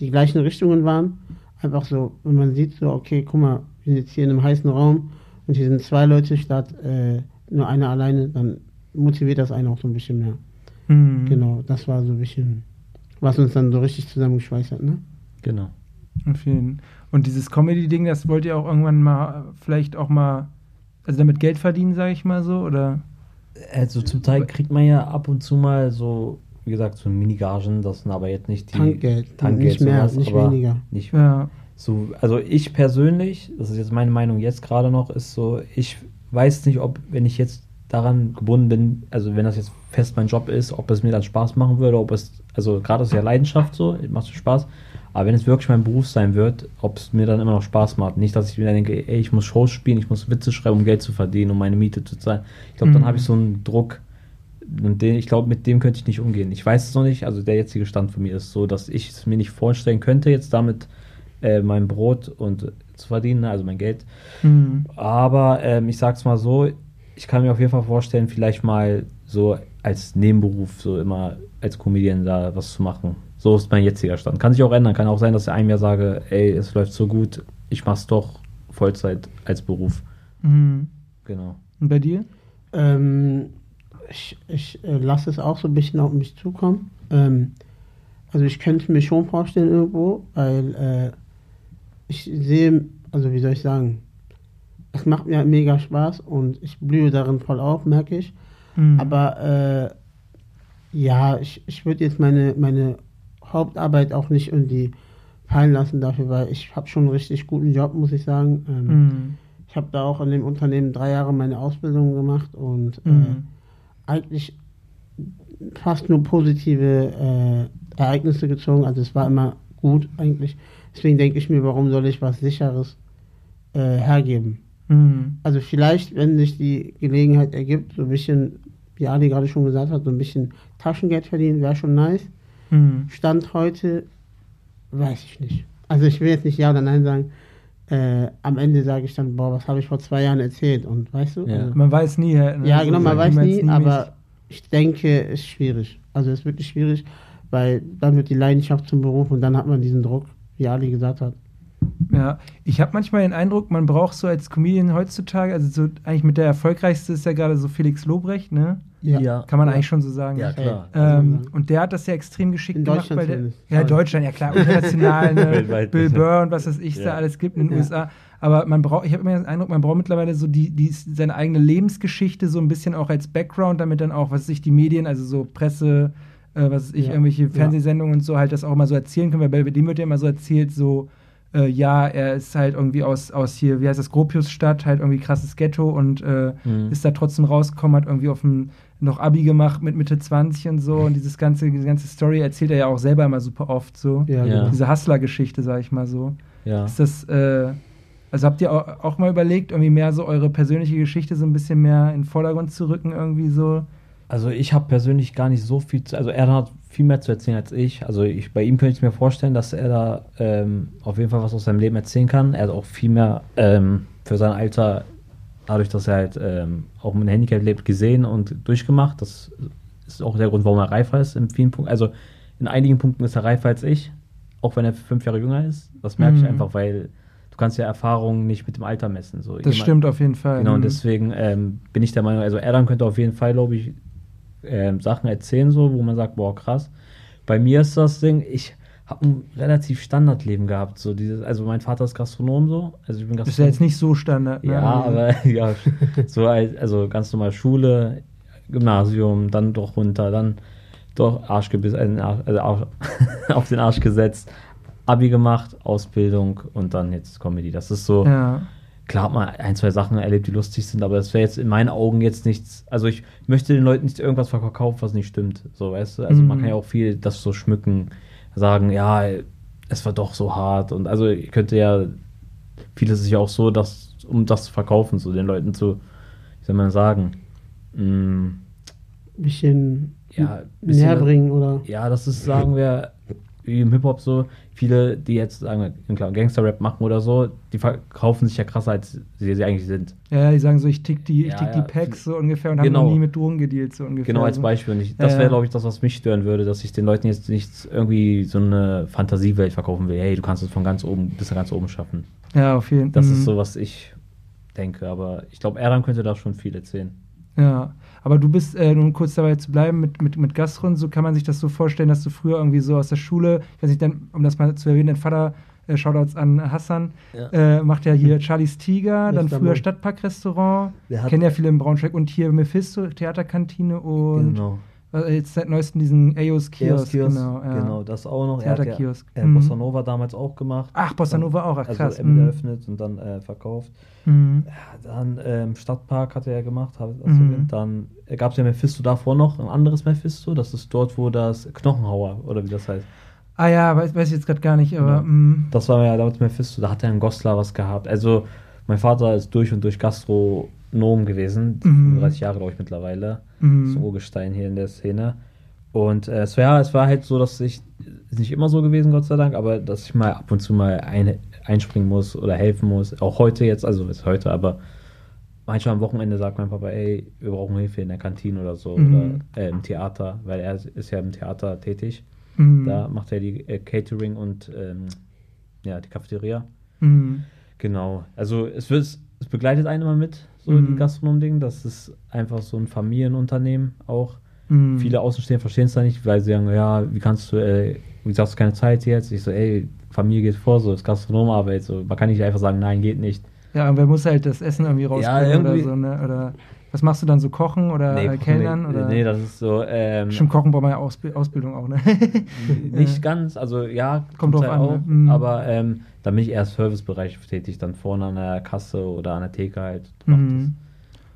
die gleichen Richtungen waren, einfach so, wenn man sieht, so, okay, guck mal, wir sind jetzt hier in einem heißen Raum und hier sind zwei Leute statt äh, nur einer alleine, dann motiviert das einen auch so ein bisschen mehr.
Mhm.
Genau, das war so ein bisschen, was uns dann so richtig zusammengeschweißt hat, ne?
Genau.
Auf jeden Und dieses Comedy-Ding, das wollt ihr auch irgendwann mal, vielleicht auch mal, also damit Geld verdienen, sage ich mal so, oder?
Also zum Teil kriegt man ja ab und zu mal so, wie gesagt, so Minigagen, das sind aber jetzt nicht die
Tankgeld,
Tankgeld
nicht mehr,
sowas,
nicht
aber
weniger.
Nicht
Ja.
so, also ich persönlich, das ist jetzt meine Meinung jetzt gerade noch, ist so, ich weiß nicht, ob, wenn ich jetzt daran gebunden bin, also wenn das jetzt fest mein Job ist, ob es mir dann Spaß machen würde, ob es, also gerade ist ja Leidenschaft so, macht Spaß, aber wenn es wirklich mein Beruf sein wird, ob es mir dann immer noch Spaß macht. Nicht, dass ich mir denke, ey, ich muss Shows spielen, ich muss Witze schreiben, um Geld zu verdienen, um meine Miete zu zahlen. Ich glaube, mhm. dann habe ich so einen Druck, und den, ich glaube, mit dem könnte ich nicht umgehen. Ich weiß es noch nicht, also der jetzige Stand von mir ist so, dass ich es mir nicht vorstellen könnte, jetzt damit äh, mein Brot und zu verdienen, also mein Geld. Mhm. Aber ähm, ich sag's mal so, ich kann mir auf jeden Fall vorstellen, vielleicht mal so als Nebenberuf so immer als Comedian da was zu machen. So ist mein jetziger Stand. Kann sich auch ändern. Kann auch sein, dass ich einem Jahr sage, ey, es läuft so gut, ich mach's doch Vollzeit als Beruf. Mhm.
Genau. Und bei dir?
Ähm, ich, ich äh, lasse es auch so ein bisschen auf mich zukommen. Ähm, also ich könnte mir schon vorstellen irgendwo, weil äh, ich sehe, also wie soll ich sagen, es macht mir mega Spaß und ich blühe darin voll auf, merke ich. Mhm. Aber äh, ja, ich, ich würde jetzt meine, meine Hauptarbeit auch nicht irgendwie fallen lassen dafür, weil ich habe schon einen richtig guten Job, muss ich sagen. Ähm, mhm. Ich habe da auch in dem Unternehmen drei Jahre meine Ausbildung gemacht und äh, mhm. Eigentlich fast nur positive äh, Ereignisse gezogen. Also es war immer gut eigentlich. Deswegen denke ich mir, warum soll ich was Sicheres äh, hergeben? Mhm. Also vielleicht, wenn sich die Gelegenheit ergibt, so ein bisschen, wie Ali gerade schon gesagt hat, so ein bisschen Taschengeld verdienen, wäre schon nice. Mhm. Stand heute, weiß ich nicht. Also ich will jetzt nicht Ja oder Nein sagen. Äh, am Ende sage ich dann, boah, was habe ich vor zwei Jahren erzählt? Und weißt du?
Ja.
Also,
man weiß nie.
Ne? Ja, genau, man weiß nie, nie aber ich denke, es ist schwierig. Also es ist wirklich schwierig, weil dann wird die Leidenschaft zum Beruf und dann hat man diesen Druck, wie Ali gesagt hat.
Ja, ich habe manchmal den Eindruck, man braucht so als Comedian heutzutage, also so eigentlich mit der erfolgreichste ist ja gerade so Felix Lobrecht, ne? Ja. Kann man ja. eigentlich schon so sagen.
Ja, klar.
Ähm, und der hat das ja extrem geschickt in gemacht. Bei der, ja, Deutschland, ja klar, international, ne? Bill Burr und was es ich ja. da alles gibt in den USA. Aber man braucht, ich habe immer den Eindruck, man braucht mittlerweile so die, die, seine eigene Lebensgeschichte so ein bisschen auch als Background, damit dann auch, was sich die Medien, also so Presse, äh, was ich, irgendwelche Fernsehsendungen und so halt das auch immer so erzählen können, weil bei dem wird ja immer so erzählt, so, äh, ja, er ist halt irgendwie aus, aus hier, wie heißt das, Gropiusstadt, halt irgendwie krasses Ghetto und äh, mhm. ist da trotzdem rausgekommen, hat irgendwie auf dem noch Abi gemacht mit Mitte 20 und so und dieses ganze, diese ganze Story erzählt er ja auch selber immer super oft so. Ja, ja. Diese Hustler-Geschichte, sag ich mal so. Ja. Ist das, äh, also habt ihr auch, auch, mal überlegt, irgendwie mehr so eure persönliche Geschichte so ein bisschen mehr in den Vordergrund zu rücken, irgendwie so?
Also ich habe persönlich gar nicht so viel, zu, also er hat viel mehr zu erzählen als ich. Also ich, bei ihm könnte ich mir vorstellen, dass er da ähm, auf jeden Fall was aus seinem Leben erzählen kann. Er hat auch viel mehr ähm, für sein Alter, dadurch, dass er halt ähm, auch mit einem Handicap lebt, gesehen und durchgemacht. Das ist auch der Grund, warum er reifer ist in vielen Punkten. Also in einigen Punkten ist er reifer als ich, auch wenn er fünf Jahre jünger ist. Das merke mhm. ich einfach, weil du kannst ja Erfahrungen nicht mit dem Alter messen. So,
das jemand, stimmt auf jeden Fall.
Genau, und mhm. deswegen ähm, bin ich der Meinung, also er dann könnte auf jeden Fall, glaube ich, äh, Sachen erzählen, so, wo man sagt, boah, krass. Bei mir ist das Ding, ich habe ein relativ Standardleben gehabt. So dieses, also mein Vater ist Gastronom so. Also ich bin Gastronom.
Ist ja jetzt nicht so Standard.
Ne? Ja, aber ja, so also ganz normal Schule, Gymnasium, dann doch runter, dann doch Arschgebiss, also Arsch, auf den Arsch gesetzt, Abi gemacht, Ausbildung und dann jetzt Comedy. Das ist so. Ja klar hat man ein, zwei Sachen erlebt, die lustig sind, aber das wäre jetzt in meinen Augen jetzt nichts. Also ich möchte den Leuten nicht irgendwas verkaufen, was nicht stimmt. So, weißt du? Also mhm. man kann ja auch viel das so schmücken, sagen, ja, es war doch so hart. Und also ich könnte ja, vieles ist ja auch so, dass, um das zu verkaufen, so den Leuten zu, wie soll man sagen, mh, mm,
bisschen, ja, bisschen näher bringen, oder?
Ja, das ist, sagen wir, wie im Hip-Hop so, viele, die jetzt sagen Gangster-Rap machen oder so, die verkaufen sich ja krasser, als sie, sie eigentlich sind.
Ja, die sagen so, ich tick die, ich ja, tick ja. die Packs so ungefähr und genau. haben noch nie mit Drogen gedealt, so ungefähr.
Genau, als Beispiel. Und ich, das wäre, glaube ich, das, was mich stören würde, dass ich den Leuten jetzt nicht irgendwie so eine Fantasiewelt verkaufen will. Hey, du kannst es von ganz oben bis ganz oben schaffen.
Ja, auf jeden
Fall. Das ist mhm. so, was ich denke. Aber ich glaube, Erdan könnte da schon viel erzählen.
Ja, aber du bist, äh, um kurz dabei zu bleiben, mit, mit, mit Gastron, so kann man sich das so vorstellen, dass du früher irgendwie so aus der Schule, ich weiß nicht, dann, um das mal zu erwähnen, dein Vater, äh, Shoutouts an Hassan, ja. äh, macht ja hier Charlies Tiger, dann früher Stadtparkrestaurant, kennen ja viele im Braunschweig und hier Mephisto, Theaterkantine und genau. Äh, jetzt seit neuestem diesen Eos Kiosk.
Kiosk genau, ja. genau, das auch noch.
Theaterkiosk.
Er hat ja, äh, Bossa Nova damals auch gemacht.
Ach, Bossa Nova auch, ach,
also
krass.
Also eröffnet und dann äh, verkauft. Mhm. Ja, dann ähm, Stadtpark hat er ja gemacht. Hat, mhm. Dann gab es ja Mephisto davor noch, ein anderes Mephisto. Das ist dort, wo das Knochenhauer, oder wie das heißt.
Ah ja, weiß, weiß ich jetzt gerade gar nicht, aber.
Mm. Das war ja damals Mephisto, da hat er ein Goslar was gehabt. Also, mein Vater ist durch und durch Gastronom gewesen, mhm. 30 Jahre, glaube ich, mittlerweile. Mhm. So Urgestein hier in der Szene. Und äh, es, war, es war halt so, dass ich, ist nicht immer so gewesen, Gott sei Dank, aber dass ich mal ab und zu mal ein, einspringen muss oder helfen muss. Auch heute jetzt, also ist heute, aber manchmal am Wochenende sagt mein Papa, ey, wir brauchen Hilfe in der Kantine oder so mhm. oder äh, im Theater, weil er ist ja im Theater tätig. Mhm. Da macht er die äh, Catering und ähm, ja, die Cafeteria. Mhm. Genau. Also es wird, es begleitet einen immer mit, so mhm. ein Gastronom-Ding. Das ist einfach so ein Familienunternehmen auch. Mhm. Viele Außenstehende verstehen es da nicht, weil sie sagen, ja, wie kannst du, äh, wie sagst du keine Zeit jetzt? Ich so, ey, Familie geht vor, so ist Gastronomarbeit. So. Man kann nicht einfach sagen, nein, geht nicht.
Ja, und wer muss halt das Essen irgendwie rausbringen ja, oder so, ne? Oder was machst du dann so kochen oder nee, äh, Kellnern?
Nee,
oder?
nee, das ist so. Ähm,
Stimmt, Kochen braucht man ja Ausb Ausbildung auch, ne?
nicht ganz, also ja,
kommt drauf
halt
an.
Auch, ne? Mhm. Aber ähm, da bin ich eher Servicebereich tätig, dann vorne an der Kasse oder an der Theke halt.
Mhm.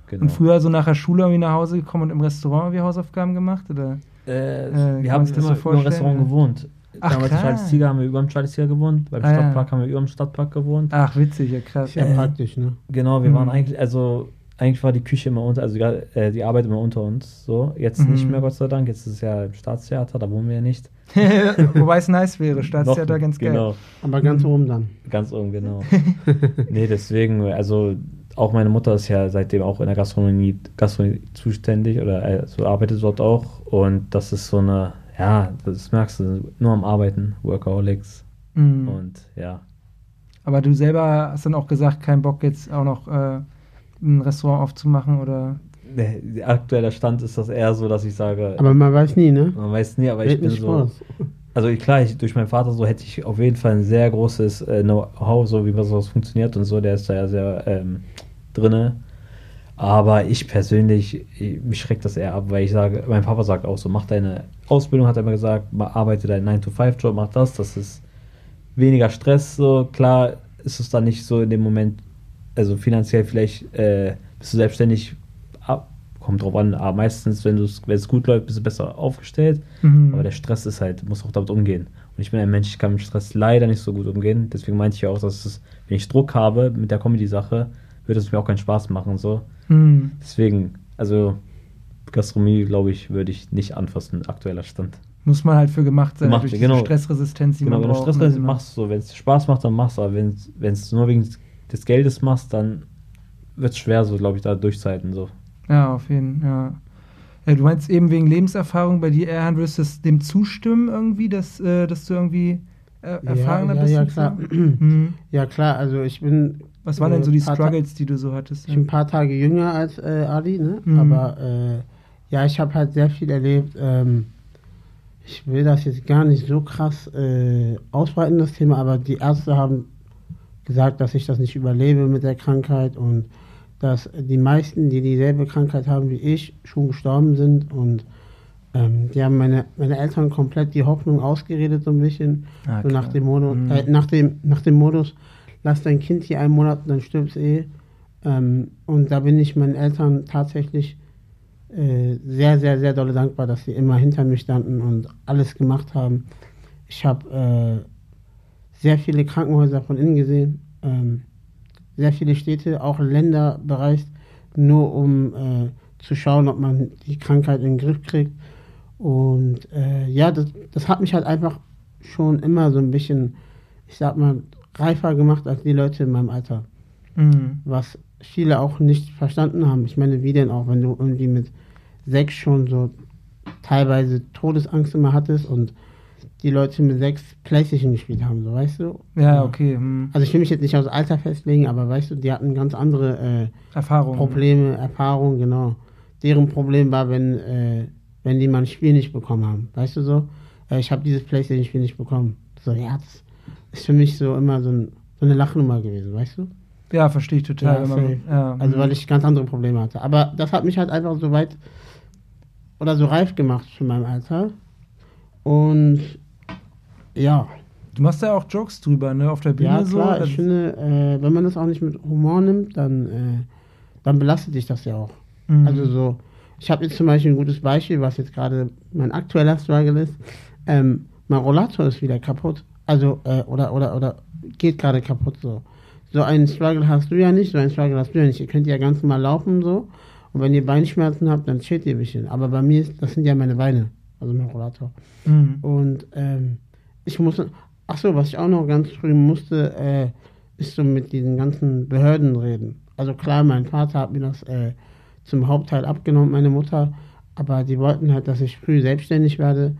Genau. Und früher so nach der Schule irgendwie nach Hause gekommen und im Restaurant irgendwie Hausaufgaben gemacht? Oder?
Äh, äh, wir haben immer so im Restaurant gewohnt. Ach, Damals krass. Charles Tiger haben wir über dem Charles Tiger gewohnt, beim ah, Stadtpark ja. haben wir über dem Stadtpark gewohnt.
Ach, witzig, ja krass.
Ja, praktisch, ne?
Genau, wir mhm. waren eigentlich, also eigentlich war die Küche immer unter, also äh, die Arbeit immer unter uns. So, jetzt mhm. nicht mehr, Gott sei Dank. Jetzt ist es ja im Staatstheater, da wohnen wir ja nicht.
Wobei es nice wäre, Staatstheater Noch, ganz geil. Genau.
Aber ganz oben dann.
Ganz oben, genau. nee, deswegen, also auch meine Mutter ist ja seitdem auch in der Gastronomie, Gastronomie zuständig oder äh, so arbeitet dort auch. Und das ist so eine, ja, das merkst du, nur am Arbeiten, Workaholics. Mhm. Und ja.
Aber du selber hast dann auch gesagt, kein Bock jetzt auch noch. Äh ein Restaurant aufzumachen oder?
Nee, aktueller Stand ist das eher so, dass ich sage.
Aber man weiß nie, ne?
Man weiß nie, aber ich bin so. Also klar, ich, durch meinen Vater so hätte ich auf jeden Fall ein sehr großes äh, Know-how, so wie sowas funktioniert und so. Der ist da ja sehr ähm, drinne. Aber ich persönlich, ich, mich schreckt das eher ab, weil ich sage, mein Papa sagt auch so, mach deine Ausbildung, hat er immer gesagt, arbeite deinen 9-to-5-Job, mach das, das ist weniger Stress, so klar ist es dann nicht so in dem Moment also finanziell vielleicht äh, bist du selbstständig, ab, kommt drauf an, aber meistens, wenn, es gut läuft, bist du besser aufgestellt. Mhm. Aber der Stress ist halt, du musst auch damit umgehen. Und ich bin ein Mensch, ich kann mit Stress leider nicht so gut umgehen. Deswegen meinte ich auch, dass es, wenn ich Druck habe mit der Comedy-Sache, würde es mir auch keinen Spaß machen. So. Mhm. Deswegen, also Gastronomie, glaube ich, würde ich nicht anfassen, aktueller Stand.
Muss man halt für gemacht sein,
Macht, durch
genau, Stressresistenz,
die genau, man braucht. Wenn du Stressresistenz machst, so, wenn es Spaß macht, dann machst du, aber wenn es nur wegen des Geldes machst, dann wird es schwer, so glaube ich, da durchzuhalten. So.
Ja, auf jeden Fall, ja. ja. Du meinst eben wegen Lebenserfahrung bei dir, Erhan, würdest du dem zustimmen irgendwie, dass, äh, dass du irgendwie äh, erfahrener
ja, ja, bist? Ja, klar. mhm. Ja, klar, also ich bin.
Was waren äh, denn so die Struggles, die du so hattest?
Ich bin ein paar Tage jünger als äh, Adi, ne? Mhm. Aber äh, ja, ich habe halt sehr viel erlebt. Ähm, ich will das jetzt gar nicht so krass äh, ausbreiten, das Thema, aber die Ärzte haben gesagt, dass ich das nicht überlebe mit der Krankheit und dass die meisten, die dieselbe Krankheit haben wie ich, schon gestorben sind und ähm, die haben meine, meine Eltern komplett die Hoffnung ausgeredet so ein bisschen, ah, so nach dem, Modus, mhm. äh, nach, dem, nach dem Modus, lass dein Kind hier einen Monat, dann stirbst eh. Ähm, und da bin ich meinen Eltern tatsächlich äh, sehr, sehr, sehr dolle dankbar, dass sie immer hinter mir standen und alles gemacht haben. Ich habe äh, sehr viele Krankenhäuser von innen gesehen, ähm, sehr viele Städte, auch Länder bereist, nur um äh, zu schauen, ob man die Krankheit in den Griff kriegt. Und äh, ja, das, das hat mich halt einfach schon immer so ein bisschen, ich sag mal, reifer gemacht als die Leute in meinem Alter. Mhm. Was viele auch nicht verstanden haben. Ich meine, wie denn auch, wenn du irgendwie mit sechs schon so teilweise Todesangst immer hattest und die Leute mit sechs Playstation gespielt haben, so weißt du?
Ja, okay. Hm.
Also ich will mich jetzt nicht aufs Alter festlegen, aber weißt du, die hatten ganz andere äh,
Erfahrungen.
Probleme, Erfahrungen, genau. Deren Problem war, wenn, äh, wenn die mal ein Spiel nicht bekommen haben, weißt du so? Äh, ich habe dieses Playstation-Spiel nicht bekommen. So, ja, das ist für mich so immer so, ein, so eine Lachnummer gewesen, weißt du?
Ja, verstehe ich total.
Ja, man, ja, also weil ich ganz andere Probleme hatte. Aber das hat mich halt einfach so weit oder so reif gemacht für mein Alter. Und ja.
Du machst ja auch Jokes drüber, ne, auf der Bühne
ja, klar, so. Ich finde, äh, wenn man das auch nicht mit Humor nimmt, dann, äh, dann belastet dich das ja auch. Mhm. Also so, ich habe jetzt zum Beispiel ein gutes Beispiel, was jetzt gerade mein aktueller Struggle ist. Ähm, mein Rollator ist wieder kaputt. Also, äh, oder, oder, oder geht gerade kaputt so. So einen Struggle hast du ja nicht, so einen Struggle hast du ja nicht. Ihr könnt ja ganz normal laufen so. Und wenn ihr Beinschmerzen habt, dann chillt ihr ein bisschen. Aber bei mir, ist, das sind ja meine Beine, also mein Rollator. Mhm. Und ähm, ich muss, ach so, was ich auch noch ganz früh musste, äh, ist so mit diesen ganzen Behörden reden. Also klar, mein Vater hat mir das äh, zum Hauptteil abgenommen, meine Mutter. Aber die wollten halt, dass ich früh selbstständig werde,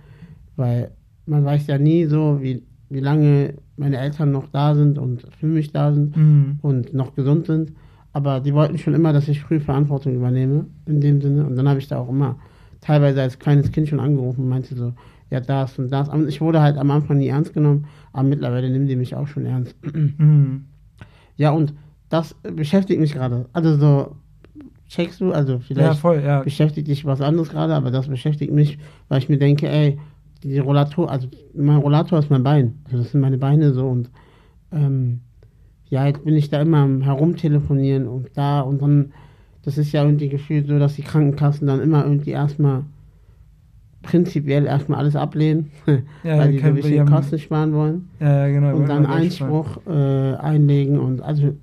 weil man weiß ja nie so, wie, wie lange meine Eltern noch da sind und für mich da sind mhm. und noch gesund sind. Aber die wollten schon immer, dass ich früh Verantwortung übernehme, in dem Sinne. Und dann habe ich da auch immer teilweise als kleines Kind schon angerufen und meinte so, ja, das und das. Ich wurde halt am Anfang nie ernst genommen, aber mittlerweile nehmen die mich auch schon ernst. Mhm. Ja, und das beschäftigt mich gerade. Also so, checkst du, also vielleicht ja, voll, ja. beschäftigt dich was anderes gerade, aber das beschäftigt mich, weil ich mir denke, ey, die Rollator, also mein Rollator ist mein Bein. Also das sind meine Beine so und ähm, ja, jetzt bin ich da immer am herumtelefonieren und da und dann, das ist ja irgendwie gefühlt so, dass die Krankenkassen dann immer irgendwie erstmal prinzipiell erstmal alles ablehnen, ja, weil die so bisschen Kosten sparen wollen. Ja, genau. Und dann Einspruch äh, einlegen und also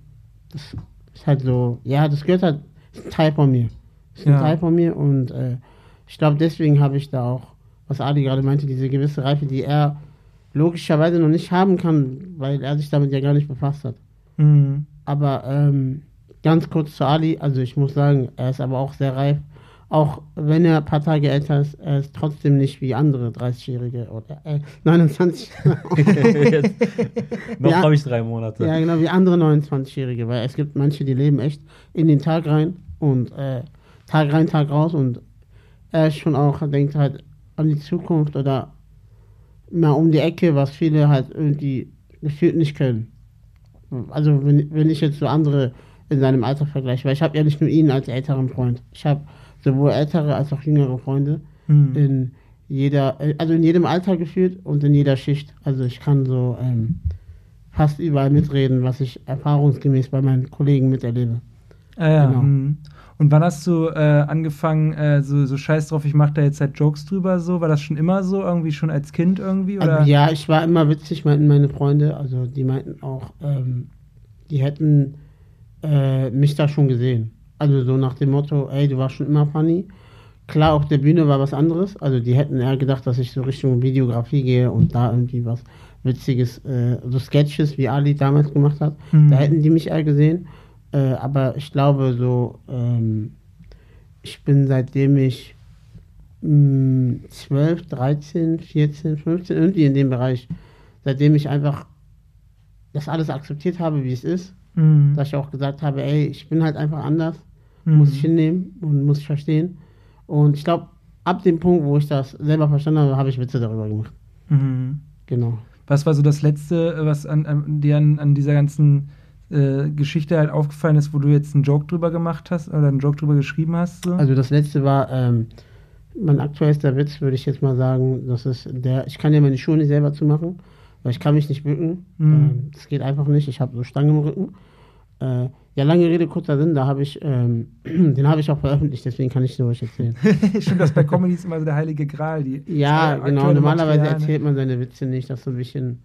das ist halt so, ja, das gehört halt, ist ein Teil von mir. Das ist ein. Teil von mir und äh, ich glaube, deswegen habe ich da auch was Adi gerade meinte, diese gewisse Reife, die er logischerweise noch nicht haben kann, weil er sich damit ja gar nicht befasst hat. Mhm. Aber ähm, ganz kurz zu Ali, also ich muss sagen, er ist aber auch sehr reif. Auch wenn er ein paar Tage älter ist, er ist trotzdem nicht wie andere 30-Jährige oder äh, 29.
noch habe ich drei Monate.
Ja, genau, wie andere 29-Jährige, weil es gibt manche, die leben echt in den Tag rein und äh, Tag rein, Tag raus und er ist schon auch, denkt halt, an die Zukunft oder mal um die Ecke, was viele halt irgendwie gefühlt nicht können. Also wenn, wenn ich jetzt so andere in seinem Alter vergleiche, weil ich habe ja nicht nur ihn als älteren Freund. Ich habe sowohl ältere als auch jüngere Freunde mhm. in jeder, also in jedem Alter gefühlt und in jeder Schicht. Also ich kann so ähm, fast überall mitreden, was ich erfahrungsgemäß bei meinen Kollegen miterlebe.
Ah ja, genau. Mhm. Und wann hast du äh, angefangen, äh, so, so scheiß drauf, ich mache da jetzt halt Jokes drüber, so? War das schon immer so, irgendwie schon als Kind irgendwie? Oder?
Also, ja, ich war immer witzig, meinten meine Freunde. Also die meinten auch, ähm, die hätten äh, mich da schon gesehen. Also so nach dem Motto, ey, du warst schon immer funny. Klar, auf der Bühne war was anderes. Also die hätten eher gedacht, dass ich so Richtung Videografie gehe und da irgendwie was Witziges, äh, so Sketches, wie Ali damals gemacht hat. Mhm. Da hätten die mich eher gesehen. Äh, aber ich glaube so, ähm, ich bin seitdem ich mh, 12, 13, 14, 15, irgendwie in dem Bereich, seitdem ich einfach das alles akzeptiert habe, wie es ist, mhm. dass ich auch gesagt habe, ey, ich bin halt einfach anders, mhm. muss ich hinnehmen und muss ich verstehen. Und ich glaube, ab dem Punkt, wo ich das selber verstanden habe, habe ich Witze darüber gemacht. Mhm. Genau.
Was war so das Letzte, was an, an dir an, an dieser ganzen äh, Geschichte halt aufgefallen ist, wo du jetzt einen Joke drüber gemacht hast oder einen Joke drüber geschrieben hast? So?
Also das letzte war, ähm, mein aktuellster Witz, würde ich jetzt mal sagen, das ist der, ich kann ja meine Schuhe nicht selber zumachen, weil ich kann mich nicht bücken. Mhm. Ähm, das geht einfach nicht, ich habe so Stangen im Rücken. Äh, ja, lange Rede, kurzer Sinn, da habe ich, ähm, den habe ich auch veröffentlicht, deswegen kann ich dir euch erzählen.
Stimmt, das bei Comedy ist immer so der heilige Gral. Die
ja, genau, normalerweise Material, erzählt man seine Witze nicht, das so ein bisschen,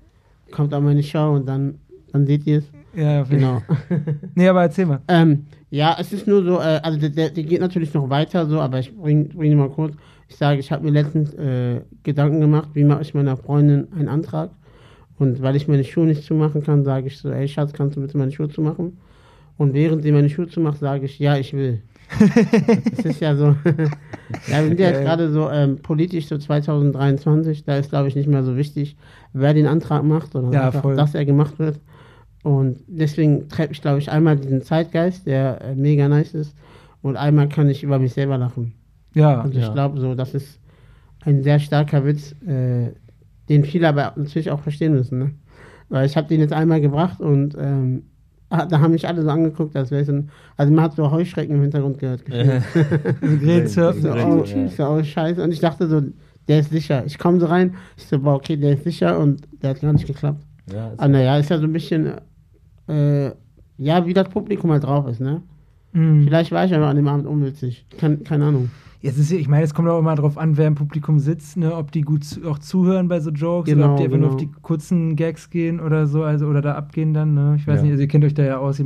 kommt an meine Show und dann, dann seht ihr es. Ja, genau.
nee, aber erzähl mal.
Ähm, ja, es ist nur so, äh, also der, der, der, geht natürlich noch weiter so, aber ich bringe bring mal kurz. Ich sage, ich habe mir letztens äh, Gedanken gemacht, wie mache ich meiner Freundin einen Antrag. Und weil ich meine Schuhe nicht zumachen kann, sage ich so, ey Schatz, kannst du bitte meine Schuhe zumachen? Und während sie meine Schuhe zumacht, sage ich, ja, ich will. das ist ja so. ja, wir sind ja jetzt gerade so ähm, politisch so 2023, da ist glaube ich nicht mehr so wichtig, wer den Antrag macht, sondern ja, einfach, dass er gemacht wird. Und deswegen treibe ich, glaube ich, einmal diesen Zeitgeist, der äh, mega nice ist, und einmal kann ich über mich selber lachen. Ja. Also ich ja. glaube, so, das ist ein sehr starker Witz, äh, den viele aber natürlich auch verstehen müssen. Ne? Weil ich habe den jetzt einmal gebracht und ähm, da haben mich alle so angeguckt, als wäre es ein, also man hat so Heuschrecken im Hintergrund gehört. so, so, oh, so, oh, scheiße. Und ich dachte so, der ist sicher. Ich komme so rein, ich so, boah, okay, der ist sicher und der hat gar nicht geklappt. Ja, Aber naja, ist ja so ein bisschen, äh, ja, wie das Publikum halt drauf ist, ne? Mhm. Vielleicht war ich einfach an dem Abend unwitzig. Kein, keine Ahnung.
Jetzt ist, ich meine, es kommt auch immer darauf an, wer im Publikum sitzt, ne? ob die gut zu, auch zuhören bei so Jokes genau, oder ob die einfach genau. nur auf die kurzen Gags gehen oder so, also oder da abgehen dann. Ne? Ich weiß ja. nicht, also ihr kennt euch da ja aus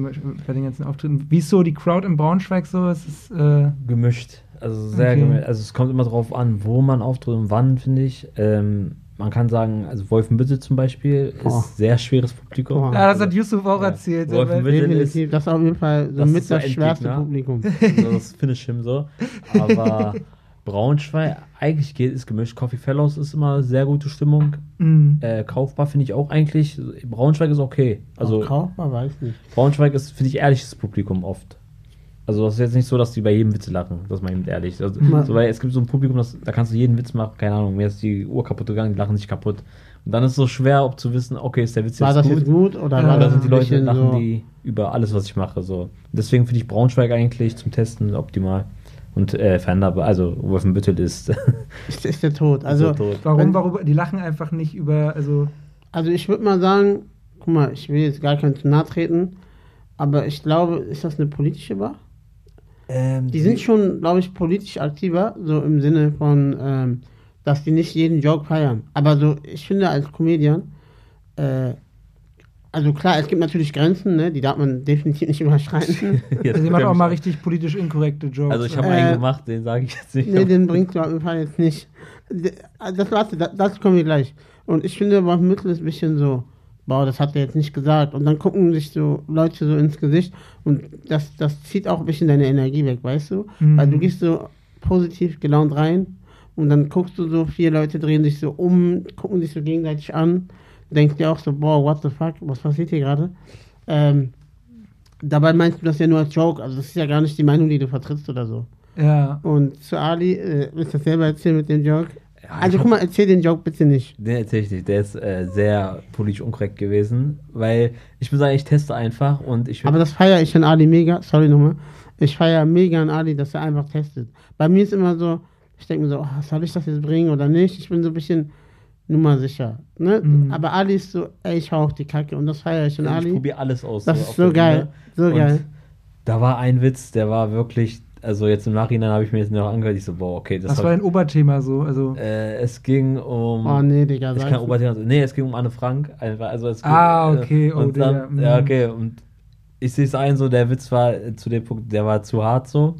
bei den ganzen Auftritten. Wie ist so die Crowd im Braunschweig so? Es ist äh
gemischt. Also sehr okay. gemischt. Also es kommt immer darauf an, wo man auftritt und wann, finde ich. Ähm, man kann sagen, also Wolfenbüttel zum Beispiel ist oh. sehr schweres Publikum.
Oh. Ja, das hat Yusuf auch ja. erzählt.
Wolfenbüttel ist, das ist auf jeden Fall so mit das, das schwerste Publikum.
Also das finish him so. Aber Braunschweig, eigentlich geht es gemischt. Coffee Fellows ist immer sehr gute Stimmung. Mhm. Äh, Kaufbar finde ich auch eigentlich. Braunschweig ist okay. Also,
oh, Kaufbar weiß nicht.
Braunschweig ist, finde ich, ehrliches Publikum oft. Also das ist jetzt nicht so, dass die bei jedem Witz lachen, das mal eben ehrlich. Also, so, weil es gibt so ein Publikum, das, da kannst du jeden Witz machen, keine Ahnung, mir ist die Uhr kaputt gegangen, die lachen sich kaputt. Und dann ist es so schwer, ob zu wissen, okay, ist der Witz
war jetzt gut? War das jetzt gut oder
ja, war das sind die Leute, lachen so die über alles, was ich mache. So. Deswegen finde ich Braunschweig eigentlich zum Testen optimal. Und äh, Fender, also Wolfenbüttel ist.
ist, ist der Tod. Also, der Tod.
Warum, warum? Die lachen einfach nicht über. Also,
also ich würde mal sagen, guck mal, ich will jetzt gar keinen zu nahe treten, aber ich glaube, ist das eine politische Bar? Ähm, die sind schon, glaube ich, politisch aktiver, so im Sinne von, ähm, dass die nicht jeden Joke feiern. Aber so, ich finde als Comedian, äh, also klar, es gibt natürlich Grenzen, ne? die darf man definitiv nicht überschreiten.
also sie macht auch mal richtig politisch inkorrekte Jokes.
Also ich habe äh, einen gemacht, den sage ich jetzt nicht.
Nee, den bringt du auf jeden Fall jetzt nicht. Das, warte, das, das kommen wir gleich. Und ich finde, beim Mittel ist ein bisschen so, boah, das hat er jetzt nicht gesagt. Und dann gucken sich so Leute so ins Gesicht und das, das zieht auch ein bisschen deine Energie weg, weißt du? Mhm. Weil du gehst so positiv gelaunt rein und dann guckst du so, vier Leute drehen sich so um, gucken sich so gegenseitig an, denkst dir auch so, boah, what the fuck, was passiert hier gerade? Ähm, dabei meinst du das ja nur als Joke, also das ist ja gar nicht die Meinung, die du vertrittst oder so.
Ja.
Und zu Ali, äh, willst du das selber erzählen mit dem Joke? Ja, also guck mal, erzähl den Joke bitte nicht.
Den erzähl ich nicht. Der ist äh, sehr politisch unkorrekt gewesen, weil ich muss sagen, ich teste einfach und ich.
Aber das feiere ich an Ali mega. Sorry nochmal. Ich feiere mega an Ali, dass er einfach testet. Bei mir ist immer so, ich denke mir so, oh, soll ich das jetzt bringen oder nicht? Ich bin so ein bisschen nummer sicher. Ne? Mhm. Aber Ali ist so, ey, ich hau auf die Kacke und das feiere ich an Ali.
Ich probiere alles aus.
Das so ist so geil. Bühne. So geil.
Da war ein Witz, der war wirklich also jetzt im Nachhinein habe ich mir jetzt noch angehört, ich so, boah, okay.
Das Was war ein Oberthema so? Also
äh, es ging um.
Oh nee, Digga,
ich kann Oberthema, nee, es ging um Anne Frank. Also es
ging, ah, okay, oh,
und dann, Ja, mhm. okay, und ich sehe es ein, so, der Witz war zu dem Punkt, der war zu hart so.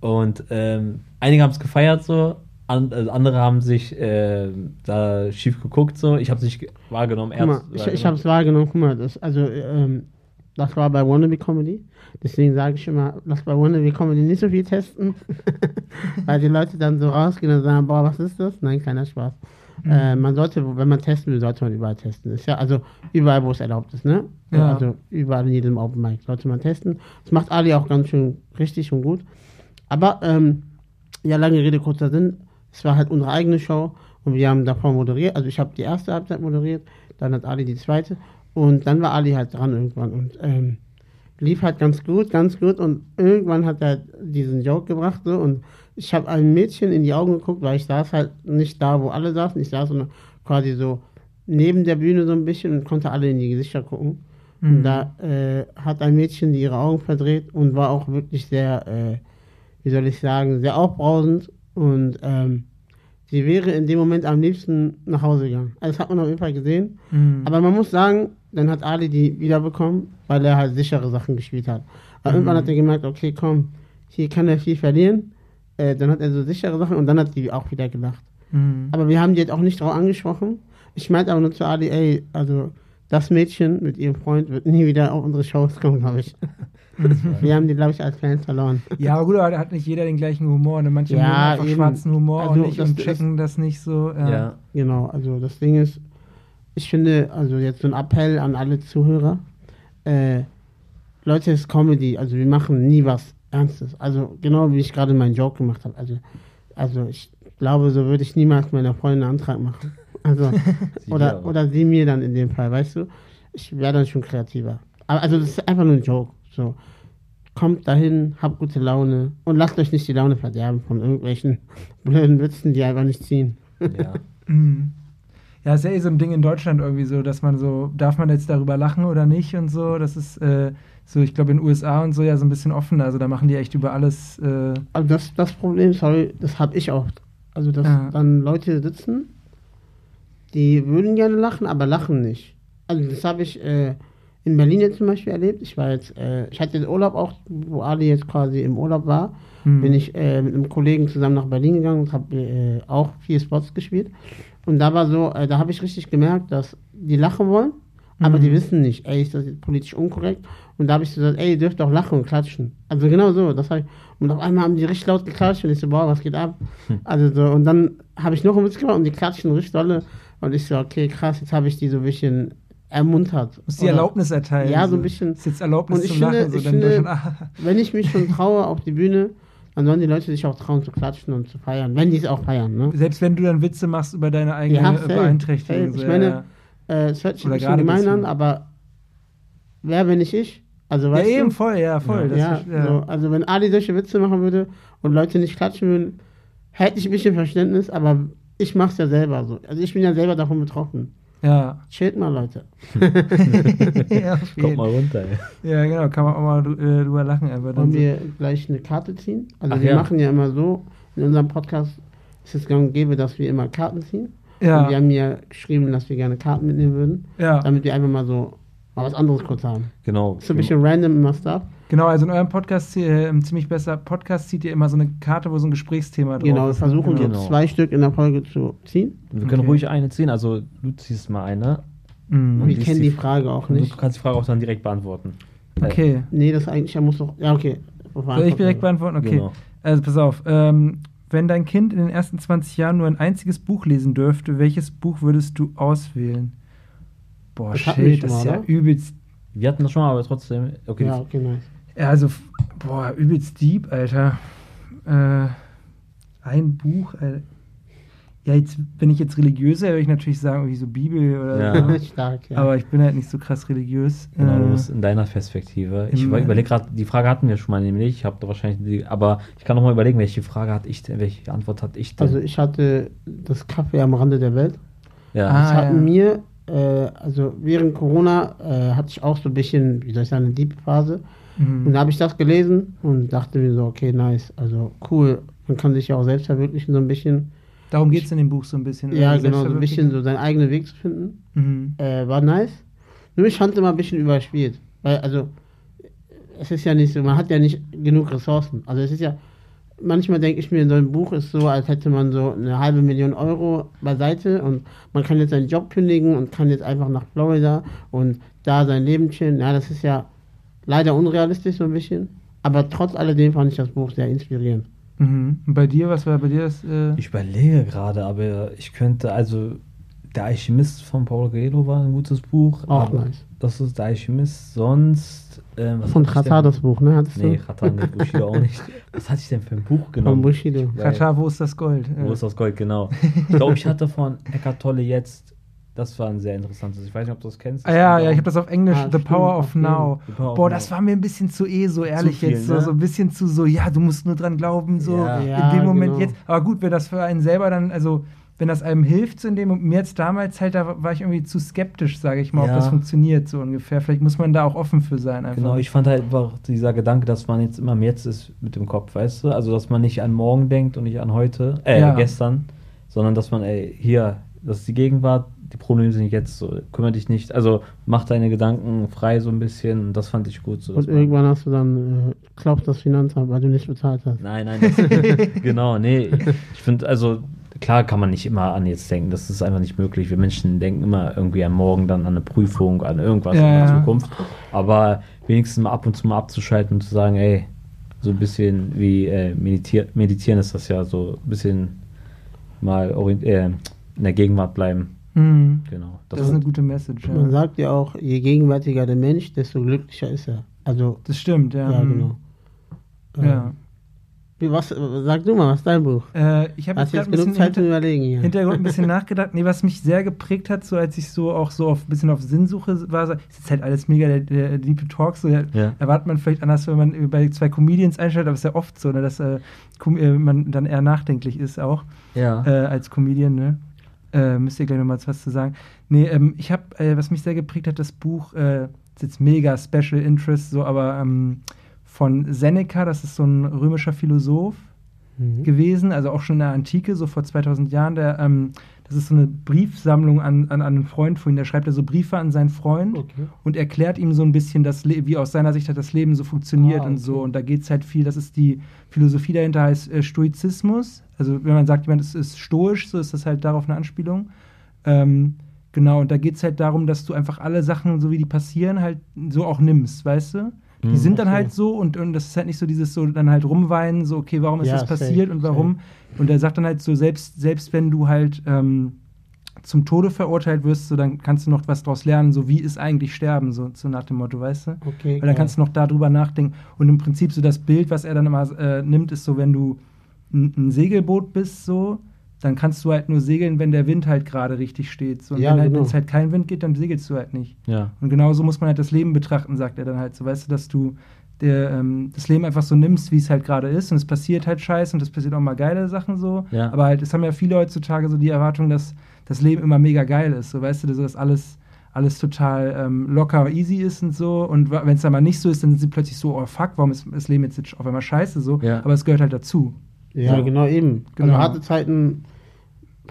Und ähm, einige haben es gefeiert so, and, also andere haben sich äh, da schief geguckt so. Ich habe es nicht wahrgenommen.
Guck mal, ich, ich habe es wahrgenommen, guck mal, das, also ähm, das war bei Wannabe Comedy. Deswegen sage ich immer, lass bei Wannabe Comedy nicht so viel testen. Weil die Leute dann so rausgehen und sagen, boah, was ist das? Nein, keiner Spaß. Mhm. Äh, man sollte, wenn man testen will, sollte man überall testen. Ist ja, also überall, wo es erlaubt ist, ne? Ja. Also überall in jedem Open Mic sollte man testen. Das macht Ali auch ganz schön richtig und gut. Aber, ähm, ja, lange Rede, kurzer Sinn. Es war halt unsere eigene Show und wir haben davor moderiert. Also ich habe die erste Halbzeit moderiert, dann hat Ali die zweite und dann war Ali halt dran irgendwann und ähm, lief halt ganz gut, ganz gut und irgendwann hat er diesen Joke gebracht so und ich habe einem Mädchen in die Augen geguckt, weil ich saß halt nicht da, wo alle saßen, ich saß so quasi so neben der Bühne so ein bisschen und konnte alle in die Gesichter gucken. Mhm. Und da äh, hat ein Mädchen ihre Augen verdreht und war auch wirklich sehr, äh, wie soll ich sagen, sehr aufbrausend und ähm, sie wäre in dem Moment am liebsten nach Hause gegangen. Also das hat man auf jeden Fall gesehen. Mhm. Aber man muss sagen, dann hat Ali die wiederbekommen, weil er halt sichere Sachen gespielt hat. Aber mhm. irgendwann hat er gemerkt, okay, komm, hier kann er viel verlieren. Äh, dann hat er so sichere Sachen und dann hat die auch wieder gelacht. Mhm. Aber wir haben die jetzt auch nicht drauf angesprochen. Ich meinte aber nur zu Ali, ey, also das Mädchen mit ihrem Freund wird nie wieder auf unsere Shows kommen, glaube ich. wir haben die, glaube ich, als Fans verloren.
Ja, aber gut, aber hat nicht jeder den gleichen Humor. Ne? Manche ja, haben einfach eben. schwarzen Humor also, und, nicht und checken das nicht so.
Ja. ja. Genau, also das Ding ist, ich finde, also jetzt so ein Appell an alle Zuhörer. Äh, Leute, es ist Comedy, also wir machen nie was Ernstes. Also genau wie ich gerade meinen Joke gemacht habe. Also, also ich glaube, so würde ich niemals meiner Freundin einen Antrag machen. Also, oder, oder sie mir dann in dem Fall, weißt du? Ich wäre dann schon kreativer. also das ist einfach nur ein Joke. So, kommt dahin, habt gute Laune und lasst euch nicht die Laune verderben von irgendwelchen blöden Witzen, die einfach nicht ziehen.
Ja.
Mhm. Ja, ist ja eh so ein Ding in Deutschland irgendwie so, dass man so, darf man jetzt darüber lachen oder nicht und so. Das ist äh, so, ich glaube in den USA und so ja so ein bisschen offener. Also da machen die echt über alles. Äh
also das, das Problem, sorry, das habe ich oft. Also dass ja. dann Leute sitzen, die würden gerne lachen, aber lachen nicht. Also das habe ich äh, in Berlin jetzt zum Beispiel erlebt. Ich war jetzt, äh, ich hatte den Urlaub auch, wo Ali jetzt quasi im Urlaub war, hm. bin ich äh, mit einem Kollegen zusammen nach Berlin gegangen und habe äh, auch vier Spots gespielt. Und da war so, äh, da habe ich richtig gemerkt, dass die lachen wollen, aber mhm. die wissen nicht, ey, ist das jetzt politisch unkorrekt? Und da habe ich so gesagt, ey, ihr dürft auch lachen und klatschen. Also genau so, das ich, und auf einmal haben die richtig laut geklatscht und ich so, boah, was geht ab? Hm. Also so, und dann habe ich noch ein Witz gemacht und die klatschen richtig dolle und ich so, okay, krass, jetzt habe ich die so ein bisschen ermuntert.
Muss die Erlaubnis erteilen.
Ja, so ein bisschen.
Ist jetzt Erlaubnis
und ich
zum
finde,
Lachen. So,
ich finde, wenn ich mich schon traue auf die Bühne, dann sollen die Leute sich auch trauen zu klatschen und zu feiern, wenn die es auch feiern. Ne?
Selbst wenn du dann Witze machst über deine eigene ja, Beeinträchtigung.
So, ich meine, äh, es hört sich ein bisschen gemein an, aber wer bin ich ich? Also,
weißt
ja,
eben, du? voll, ja, voll.
Ja,
ja.
So, also wenn Ali solche Witze machen würde und Leute nicht klatschen würden, hätte ich ein bisschen Verständnis, aber ich mache es ja selber so. Also ich bin ja selber davon betroffen.
Ja.
Chillt mal, Leute.
ja, Kommt mal runter,
ey. Ja, genau, kann man auch mal äh, drüber lachen.
Aber Wollen wir gleich eine Karte ziehen? Also Ach, wir ja. machen ja immer so, in unserem Podcast ist es gang und gäbe, dass wir immer Karten ziehen. Ja. Und wir haben ja geschrieben, dass wir gerne Karten mitnehmen würden. Ja. Damit wir einfach mal so mal was anderes kurz haben.
Genau.
Ist ein bisschen random immer Stuff.
Genau, also in eurem Podcast, äh, ziemlich besser Podcast, zieht ihr immer so eine Karte, wo so ein Gesprächsthema drauf
genau, ist. Genau, wir versuchen genau. so zwei Stück in der Folge zu ziehen.
Wir können okay. ruhig eine ziehen, also du ziehst mal eine.
Mhm. Wir kennen die, Frage auch nicht.
Du kannst die Frage auch dann direkt beantworten.
Okay.
Nee, das eigentlich, er muss doch, ja okay.
Soll ich direkt beantworten? Okay. Genau. Also pass auf, ähm, wenn dein Kind in den ersten 20 Jahren nur ein einziges Buch lesen dürfte, welches Buch würdest du auswählen? Boah, das shit, das ist ja übelst.
Wir hatten das schon mal, aber trotzdem. Okay.
Ja, okay, nice.
Ja, also, boah, übelst deep, Alter. Äh, ein Buch, Alter. Ja, jetzt, wenn ich jetzt religiös wäre, würde ich natürlich sagen, irgendwie so Bibel oder
ja.
so. Stark, ja. Aber ich bin halt nicht so krass religiös.
Genau, du musst in deiner Perspektive. Ich überlege gerade, die Frage hatten wir schon mal nämlich. Ich habe da wahrscheinlich die, aber ich kann noch mal überlegen, welche Frage hatte ich denn, welche Antwort hatte ich denn?
Also ich hatte das Kaffee am Rande der Welt. Ja. Das ah, hatten ja. mir, äh, also während Corona äh, hatte ich auch so ein bisschen, wie soll ich sagen, eine Deep Phase. Mhm. Und da habe ich das gelesen und dachte mir so, okay, nice, also cool. Man kann sich ja auch selbst verwirklichen so ein bisschen.
Darum geht es in dem Buch so ein bisschen.
Ja, genau, so ein bisschen so seinen eigenen Weg zu finden. Mhm. Äh, war nice. Nur ich fand es immer ein bisschen überspielt. Weil, also, es ist ja nicht so, man hat ja nicht genug Ressourcen. Also es ist ja, manchmal denke ich mir, in so einem Buch ist so, als hätte man so eine halbe Million Euro beiseite und man kann jetzt seinen Job kündigen und kann jetzt einfach nach Florida und da sein Leben chillen. Ja, das ist ja leider unrealistisch so ein bisschen. Aber trotz alledem fand ich das Buch sehr inspirierend.
Mhm. Und bei dir, was war bei dir das? Äh
ich überlege gerade, aber ich könnte, also Der Alchemist von Paulo Coelho war ein gutes Buch.
Auch nice.
Das ist Der Alchemist. Sonst.
Äh, von Qatar das Buch, ne?
Hattest nee, Qatar nicht, Bushido auch nicht. Was hatte ich denn für ein Buch genommen?
Von Bushido.
Qatar, wo ist das Gold?
Wo ist das Gold, genau. Ich glaube, ich hatte von Eckart Tolle jetzt das war ein sehr interessantes. Ich weiß nicht, ob du das kennst.
Das ah, ja, ja, ich habe das auf Englisch. Ah, The Power of Now. Power Boah, of das now. war mir ein bisschen zu eh so ehrlich viel, jetzt. Ne? So, so ein bisschen zu so, ja, du musst nur dran glauben, so ja. in ja, dem Moment genau. jetzt. Aber gut, wenn das für einen selber dann, also wenn das einem hilft, so in dem mir jetzt damals halt, da war ich irgendwie zu skeptisch, sage ich mal, ja. ob das funktioniert, so ungefähr. Vielleicht muss man da auch offen für sein.
Einfach. Genau, ich fand halt einfach dieser Gedanke, dass man jetzt immer im Jetzt ist mit dem Kopf, weißt du? Also, dass man nicht an morgen denkt und nicht an heute, äh, ja. gestern, sondern dass man, ey, hier, das ist die Gegenwart, die Probleme sind jetzt so, kümmere dich nicht, also mach deine Gedanken frei so ein bisschen und das fand ich gut. So,
und irgendwann hast du dann, äh, glaubst das Finanzamt, weil du nicht bezahlt hast.
Nein, nein, das, genau, nee, ich finde, also klar kann man nicht immer an jetzt denken, das ist einfach nicht möglich. Wir Menschen denken immer irgendwie am Morgen dann an eine Prüfung, an irgendwas ja, in der Zukunft, aber wenigstens mal ab und zu mal abzuschalten und zu sagen, ey, so ein bisschen wie äh, meditier meditieren ist das ja so ein bisschen mal äh, in der Gegenwart bleiben.
Mhm.
Genau.
Das, das, ist eine gute Message.
Ja. Man sagt ja auch, je gegenwärtiger der Mensch, desto glücklicher ist er. Also,
das stimmt, ja.
Ja, mhm. genau.
Ja.
Was, sag du mal, was ist dein Buch?
Äh, ich habe jetzt,
jetzt genug Zeit zum Überlegen hier.
Hintergrund ein bisschen nachgedacht. Nee, was mich sehr geprägt hat, so als ich so auch so auf, ein bisschen auf Sinnsuche war, so, ist jetzt halt alles mega der, der Deep Talk, so ja. erwartet man vielleicht anders, wenn man bei zwei Comedians einschaltet, aber es ist ja oft so, ne, dass äh, äh, man dann eher nachdenklich ist auch
ja.
äh, als Comedian, ne? Äh, müsst ihr gleich nochmal was zu sagen. Nee, ähm, ich habe, äh, was mich sehr geprägt hat, das Buch, äh, ist jetzt mega Special Interest, so, aber ähm, von Seneca, das ist so ein römischer Philosoph mhm. gewesen, also auch schon in der Antike, so vor 2000 Jahren. Der, ähm, das ist so eine Briefsammlung an, an, an einen Freund von ihm. Der schreibt da so Briefe an seinen Freund okay. und erklärt ihm so ein bisschen, das wie aus seiner Sicht halt das Leben so funktioniert ah, okay. und so. Und da geht es halt viel, das ist die Philosophie dahinter, heißt äh, Stoizismus. Also, wenn man sagt, jemand ist, ist stoisch, so ist das halt darauf eine Anspielung. Ähm, Genau, und da geht es halt darum, dass du einfach alle Sachen, so wie die passieren, halt so auch nimmst, weißt du? Die mhm, sind dann okay. halt so und, und das ist halt nicht so dieses so dann halt rumweinen, so, okay, warum ist ja, das passiert safe, und warum? Safe. Und er sagt dann halt so, selbst, selbst wenn du halt ähm, zum Tode verurteilt wirst, so dann kannst du noch was daraus lernen, so wie ist eigentlich Sterben, so, so nach dem Motto, weißt du?
Okay.
Weil dann kannst du noch darüber nachdenken. Und im Prinzip so das Bild, was er dann immer äh, nimmt, ist so, wenn du ein, ein Segelboot bist, so, dann kannst du halt nur segeln, wenn der Wind halt gerade richtig steht. So, und ja, wenn halt, genau. es halt kein Wind geht, dann segelst du halt nicht.
Ja.
Und genauso muss man halt das Leben betrachten, sagt er dann halt. So, weißt du, dass du der, ähm, das Leben einfach so nimmst, wie es halt gerade ist. Und es passiert halt scheiße und es passiert auch mal geile Sachen so.
Ja.
Aber halt, es haben ja viele heutzutage so die Erwartung, dass das Leben immer mega geil ist. So, weißt du, dass alles alles total ähm, locker, easy ist und so. Und wenn es dann mal nicht so ist, dann sind sie plötzlich so, oh fuck, warum ist das Leben jetzt auf einmal scheiße so?
Ja.
Aber es gehört halt dazu.
Ja, so. genau eben. Also genau. Also harte Zeiten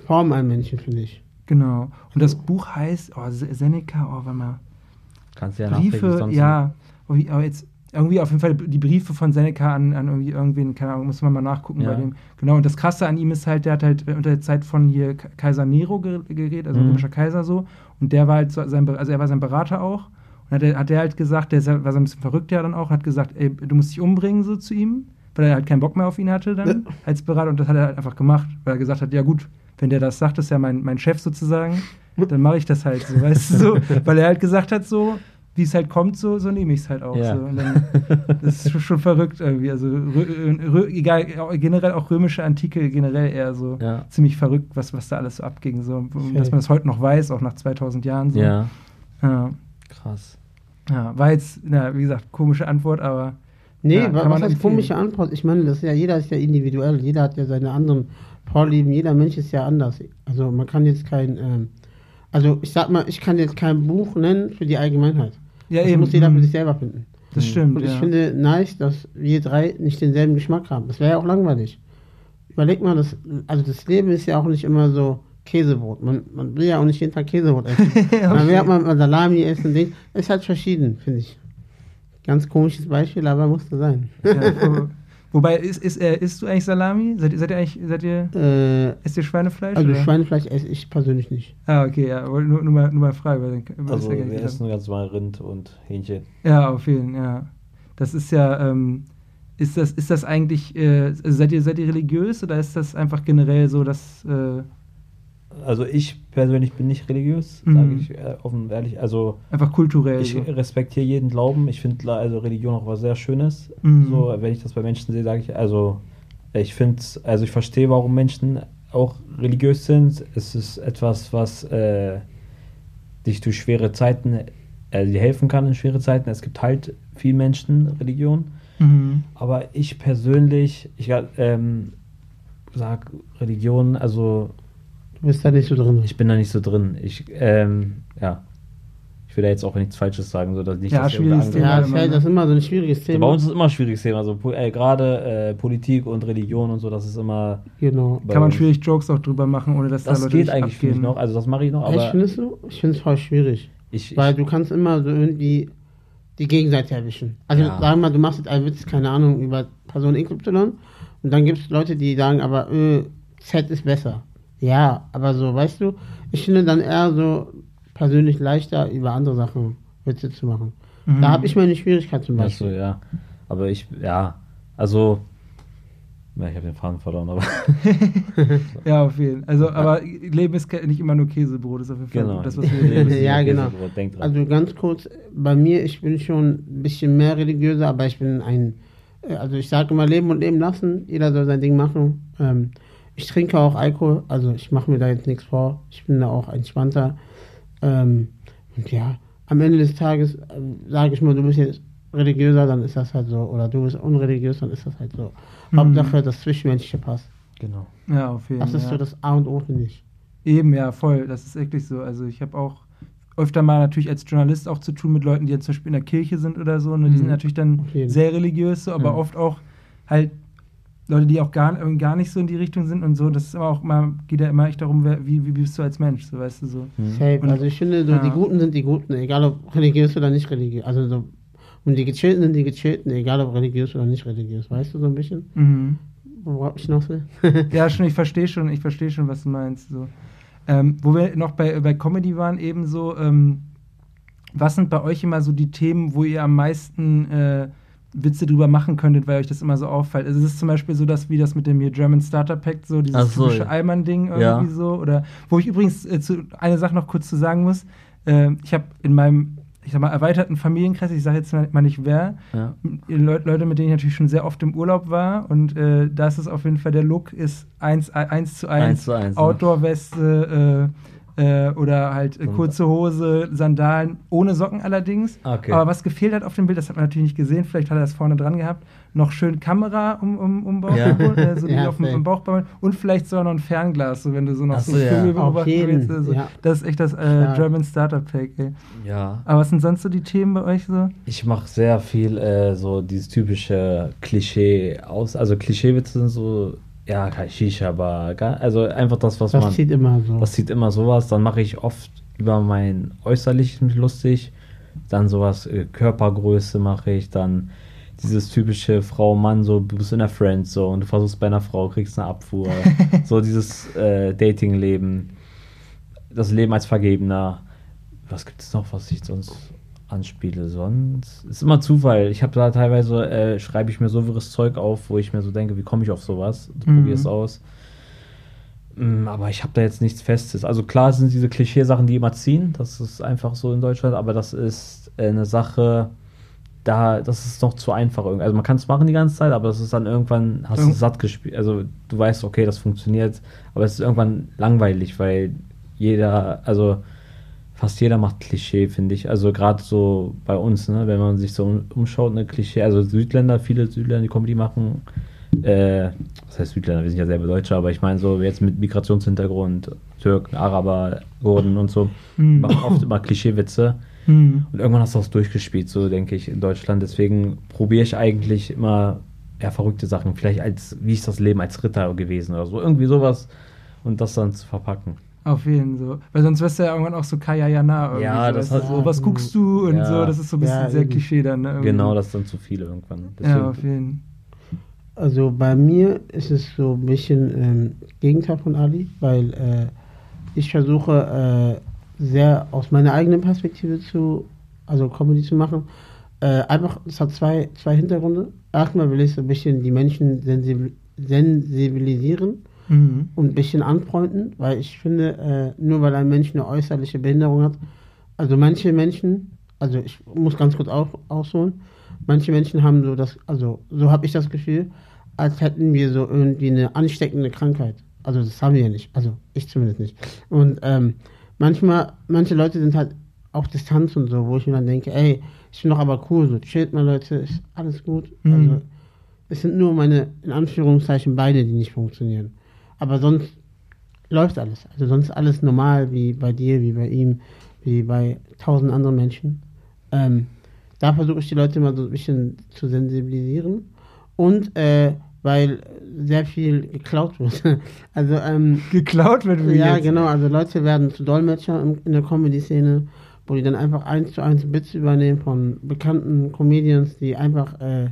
formen ein Männchen, finde ich.
Genau. Und das Buch heißt, oh, Seneca, oh, warte mal.
Kannst du ja
Briefe, ja. Oh, wie, aber jetzt irgendwie auf jeden Fall die Briefe von Seneca an, an irgendwie irgendwen, keine Ahnung, muss man mal nachgucken ja. bei dem. Genau, und das Krasse an ihm ist halt, der hat halt unter der Zeit von hier Kaiser Nero geredet, also mhm. römischer Kaiser so. Und der war halt so sein, also er war sein Berater auch. Und hat er, hat er halt gesagt, der war so ein bisschen verrückt ja dann auch, hat gesagt, ey, du musst dich umbringen so zu ihm, weil er halt keinen Bock mehr auf ihn hatte dann ja. als Berater. Und das hat er halt einfach gemacht, weil er gesagt hat, ja gut, wenn der das sagt, ist ja mein, mein Chef sozusagen, dann mache ich das halt so, weißt du, so. Weil er halt gesagt hat, so, wie es halt kommt, so, so nehme ich es halt auch. Ja. So. Dann, das ist schon verrückt irgendwie. Also egal, generell auch römische Antike generell eher so
ja.
ziemlich verrückt, was, was da alles so abging. So. Dass man das heute noch weiß, auch nach 2000 Jahren. So.
Ja.
ja.
Krass.
Ja, war jetzt, na, wie gesagt, komische Antwort, aber.
Nee, ja, was heißt komische Antwort? Ich meine, das ist ja, jeder ist ja individuell, jeder hat ja seine anderen Vorlieben, jeder Mensch ist ja anders. Also man kann jetzt kein, ähm, also ich sag mal, ich kann jetzt kein Buch nennen für die Allgemeinheit.
Ja,
das
eben.
muss jeder für sich selber finden.
Das stimmt.
Und ich ja. finde nice, dass wir drei nicht denselben Geschmack haben. Das wäre ja auch langweilig. Überleg mal, das, also das Leben ist ja auch nicht immer so Käsebrot. Man, man will ja auch nicht jeden Tag Käsebrot essen. man will auch mal Salami essen. Ding. Ist halt verschieden, finde ich. Ganz komisches Beispiel, aber musste sein.
Ja, Wobei, ist, ist, äh, isst du eigentlich Salami? Seid, seid ihr eigentlich, seid ihr, äh, esst ihr Schweinefleisch?
Also oder? Schweinefleisch esse ich persönlich nicht.
Ah, okay, ja, nur, nur, mal, nur mal frei. Weil
dann, also wir essen ganz normal Rind und Hähnchen.
Ja, auf jeden Fall, ja. Das ist ja, ähm, ist das, ist das eigentlich, äh, seid, ihr, seid ihr religiös oder ist das einfach generell so, dass... Äh,
also ich persönlich bin nicht religiös, mhm. sage ich äh, offen und ehrlich. Also
einfach kulturell.
Ich so. respektiere jeden Glauben. Ich finde also Religion auch was sehr Schönes. Mhm. So, wenn ich das bei Menschen sehe, sage ich, also ich finde, also ich verstehe, warum Menschen auch religiös sind. Es ist etwas, was äh, dich durch schwere Zeiten, äh, dir helfen kann in schwere Zeiten. Es gibt halt viele Menschen Religion. Mhm. Aber ich persönlich, ich ähm, sage Religion, also
bist da nicht so drin.
Ich bin da nicht so drin. Ich, ähm, ja. Ich will da jetzt auch nichts Falsches sagen, so dass nicht
ja,
das
schwieriges Thema. Ja, das, das ist immer so ein schwieriges Thema.
Bei uns ist immer ein schwieriges Thema. Also, äh, Gerade äh, Politik und Religion und so, das ist immer.
Genau.
Kann man schwierig Jokes auch drüber machen, ohne dass
das
da
Leute geht eigentlich abgehen. noch. Also, das mache ich noch.
Aber findest du? Ich finde es voll schwierig.
Ich,
weil du kannst immer so irgendwie die Gegenseite erwischen. Also, ja. sag mal, du machst jetzt einen Witz, keine Ahnung, über Person XY und dann gibt es Leute, die sagen, aber äh, Z ist besser. Ja, aber so, weißt du, ich finde dann eher so persönlich leichter, über andere Sachen Witze zu machen. Mhm. Da habe ich meine Schwierigkeit zum Beispiel.
Achso, ja. Aber ich, ja, also, ja, ich habe den Faden verloren, aber.
ja, auf jeden Fall. Also, aber Leben ist nicht immer nur Käsebrot, ist auf jeden Fall
genau.
das,
was wir leben. ja, genau. Also ganz kurz, bei mir, ich bin schon ein bisschen mehr religiöser, aber ich bin ein äh, also ich sage immer leben und leben lassen. Jeder soll sein Ding machen. Ähm, ich trinke auch Alkohol, also ich mache mir da jetzt nichts vor. Ich bin da auch entspannter. Ähm, und ja, am Ende des Tages äh, sage ich mal, du bist jetzt religiöser, dann ist das halt so. Oder du bist unreligiös, dann ist das halt so. Mhm. Hauptsache, das Zwischenmenschliche passt.
Genau.
Ja, auf jeden
Fall. Das ist ja. so das A und O, finde ich.
Eben, ja, voll. Das ist wirklich so. Also ich habe auch öfter mal natürlich als Journalist auch zu tun mit Leuten, die jetzt zum Beispiel in der Kirche sind oder so. Und die mhm. sind natürlich dann sehr religiös, so, aber mhm. oft auch halt Leute, die auch gar, gar nicht so in die Richtung sind und so. Das ist aber auch mal, geht ja immer echt darum, wer, wie, wie bist du als Mensch, so weißt du so.
Mhm. Safe. Und, also ich finde, so, ja. die Guten sind die Guten, egal ob religiös oder nicht religiös. Also so, und die Gechillten sind die Gechillten, egal ob religiös oder nicht religiös, weißt du so ein bisschen? Mhm. Worauf ich noch will?
ja, schon, ich verstehe schon, ich verstehe schon, was du meinst. So. Ähm, wo wir noch bei, bei Comedy waren, eben so, ähm, was sind bei euch immer so die Themen, wo ihr am meisten äh, Witze drüber machen könntet, weil euch das immer so auffällt. Also es ist zum Beispiel so, dass wie das mit dem hier German Starter Pack, so dieses so, typische. Allmann-Ding irgendwie ja. so. Oder wo ich übrigens äh, zu, eine Sache noch kurz zu sagen muss. Äh, ich habe in meinem, ich sag mal, erweiterten Familienkreis, ich sage jetzt mal nicht wer, ja. Le Leute, mit denen ich natürlich schon sehr oft im Urlaub war. Und äh, da ist es auf jeden Fall, der Look ist 1 zu 1, Outdoor-Weste, äh, äh, oder halt äh, kurze Hose, Sandalen, ohne Socken allerdings. Okay. Aber was gefehlt hat auf dem Bild, das hat man natürlich nicht gesehen, vielleicht hat er das vorne dran gehabt, noch schön Kamera um, um, um Bauch, ja. äh, so ja, auf dem Bauch und vielleicht sogar noch ein Fernglas, so wenn du so noch Ach so, so Vögel ja. beobachten willst. Also, ja. Das ist echt das äh, German Startup Pack, ey.
Ja.
Aber was sind sonst so die Themen bei euch so?
Ich mache sehr viel äh, so dieses typische Klischee aus, also Klischeewitze sind so ja, kein Shisha-Bar. Also einfach das, was
das
man.
Das zieht immer so.
Das zieht immer sowas. Dann mache ich oft über mein Äußerliches mich lustig. Dann sowas, äh, Körpergröße mache ich. Dann dieses typische Frau-Mann, so du bist in der Friend so und du versuchst bei einer Frau, kriegst eine Abfuhr. so dieses äh, Dating-Leben. Das Leben als Vergebener. Was gibt es noch, was ich sonst anspiele. Sonst ist immer Zufall. Ich habe da teilweise, äh, schreibe ich mir so wirres Zeug auf, wo ich mir so denke, wie komme ich auf sowas? Du mhm. probierst aus. Mm, aber ich habe da jetzt nichts Festes. Also klar sind diese Klischeesachen, die immer ziehen. Das ist einfach so in Deutschland. Aber das ist äh, eine Sache, da, das ist noch zu einfach. Also man kann es machen die ganze Zeit, aber das ist dann irgendwann, hast du mhm. satt gespielt. Also du weißt, okay, das funktioniert. Aber es ist irgendwann langweilig, weil jeder, also fast jeder macht Klischee, finde ich. Also gerade so bei uns, ne, wenn man sich so umschaut, eine Klischee, also Südländer, viele Südländer, die Comedy machen, äh, was heißt Südländer, wir sind ja selber Deutsche, aber ich meine so jetzt mit Migrationshintergrund, Türken, Araber, Kurden und so, mhm. machen oft immer Klischeewitze. Mhm. Und irgendwann hast du das durchgespielt, so denke ich, in Deutschland. Deswegen probiere ich eigentlich immer eher verrückte Sachen. Vielleicht als, wie ist das Leben als Ritter gewesen oder so. Irgendwie sowas und das dann zu verpacken.
Auf jeden Fall. Weil sonst wärst du ja irgendwann auch so Kaya Jana.
Ja, so, das hat
so, was guckst du und ja. so, das ist so ein bisschen ja, sehr Klischee dann. Ne,
genau, das ist dann zu viel irgendwann.
Deswegen. Ja, auf jeden Fall.
Also bei mir ist es so ein bisschen ähm, Gegenteil von Ali, weil äh, ich versuche äh, sehr aus meiner eigenen Perspektive zu, also Comedy zu machen. Äh, einfach, es hat zwei, zwei Hintergründe. Erstmal will ich so ein bisschen die Menschen sensibilisieren mhm. und ein bisschen anfreunden, weil ich finde, äh, nur weil ein Mensch eine äußerliche Behinderung hat, also manche Menschen, also ich muss ganz kurz auf, ausholen, manche Menschen haben so das, also so habe ich das Gefühl, als hätten wir so irgendwie eine ansteckende Krankheit. Also das haben wir ja nicht, also ich zumindest nicht. Und ähm, manchmal, manche Leute sind halt auch Distanz und so, wo ich mir dann denke, ey, ich bin doch aber cool, so chillt mal Leute, ist alles gut. Mhm. Also es sind nur meine, in Anführungszeichen, Beine, die nicht funktionieren. Aber sonst läuft alles. Also sonst alles normal, wie bei dir, wie bei ihm, wie bei tausend anderen Menschen. Ähm, da versuche ich die Leute mal so ein bisschen zu sensibilisieren. Und äh, weil sehr viel geklaut wird. also ähm,
geklaut wird
wie Ja, jetzt? genau. Also Leute werden zu Dolmetscher in der Comedy-Szene, wo die dann einfach eins zu eins Bits übernehmen von bekannten Comedians, die einfach äh,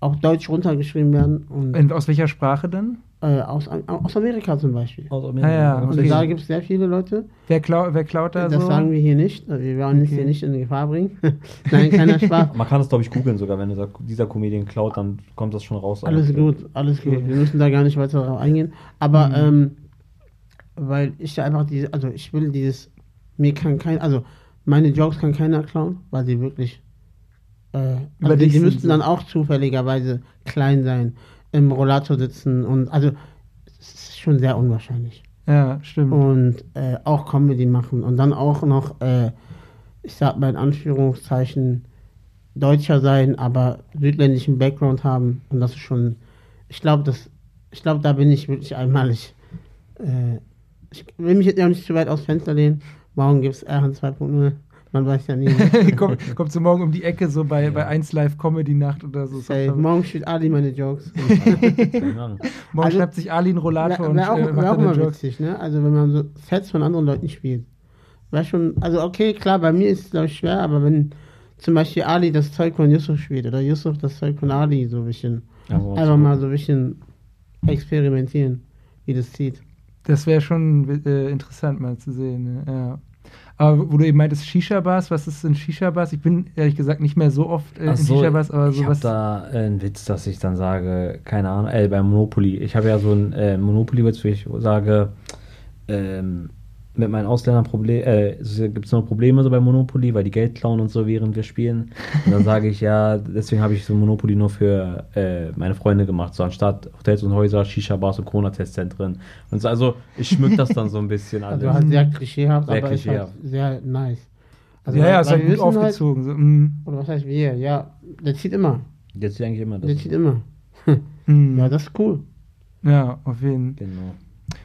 auf Deutsch runtergeschrieben werden. Und
in, aus welcher Sprache denn?
Äh, aus, aus Amerika zum Beispiel.
Aus Amerika. Ah, ja,
okay. Und da gibt es sehr viele Leute.
Wer, klau wer klaut da
das so? Das sagen wir hier nicht. Also wir wollen okay. uns hier nicht in Gefahr bringen. Nein, keiner Spaß.
Man kann das, glaube ich, googeln sogar. Wenn du dieser Comedian klaut, dann kommt das schon raus.
Alles also, gut, alles okay. gut. Wir müssen da gar nicht weiter darauf eingehen. Aber, mhm. ähm, weil ich da einfach diese, also ich will dieses, mir kann kein, also meine Jokes kann keiner klauen, weil sie wirklich Äh, also die, die müssten dann auch zufälligerweise klein sein, im Rollator sitzen und also es ist schon sehr unwahrscheinlich.
Ja, stimmt.
Und äh, auch Comedy machen und dann auch noch, äh, ich sag mal in Anführungszeichen, Deutscher sein, aber südländischen Background haben und das ist schon, ich glaube, das, ich glaube, da bin ich wirklich einmalig. Äh, ich will mich jetzt auch nicht zu weit aus Fenster lehnen. Morgen gibt es RN 2.0. Man weiß ja nie.
kommt, kommt so morgen um die Ecke, so bei, ja. bei 1 Live Comedy Nacht oder so.
Hey, morgen spielt Ali meine Jokes.
morgen also, schnappt sich Ali einen Rollator und
auch, äh, macht auch immer Jokes. witzig, ne? Also wenn man so Sets von anderen Leuten spielt. Wäre schon, also okay, klar, bei mir ist es glaube ich schwer, aber wenn zum Beispiel Ali das Zeug von Yusuf spielt oder Yusuf das Zeug von Ali so ein bisschen, ja, einfach mal so ein bisschen experimentieren, wie das zieht.
Das wäre schon äh, interessant mal zu sehen, ne? ja. Aber wo du eben meintest, Shisha-Bars, was ist ein Shisha-Bars? Ich bin ehrlich gesagt nicht mehr so oft äh, in so, Shisha-Bars, aber sowas.
Ich habe da äh, einen Witz, dass ich dann sage, keine Ahnung, äh, bei Monopoly. Ich habe ja so einen äh, Monopoly-Witz, wo ich sage, ähm, mit meinen Ausländern Problem, äh, gibt es noch Probleme so bei Monopoly, weil die Geld klauen und so, während wir spielen. Und dann sage ich, ja, deswegen habe ich so Monopoly nur für äh, meine Freunde gemacht. So anstatt Hotels und Häuser, Shisha-Bars und Corona-Testzentren. Und so, also ich schmück das dann so ein bisschen
alles. Also halt sehr klischeehaft, sehr aber klischeehaft. Ist halt sehr nice.
Also ja, ja, ist halt gut aufgezogen.
Halt, so, mm. Oder was heißt wir? Ja, der zieht immer.
Der zieht eigentlich immer.
Das der zieht immer. mm. Ja, das ist cool.
Ja, auf jeden Fall. Genau.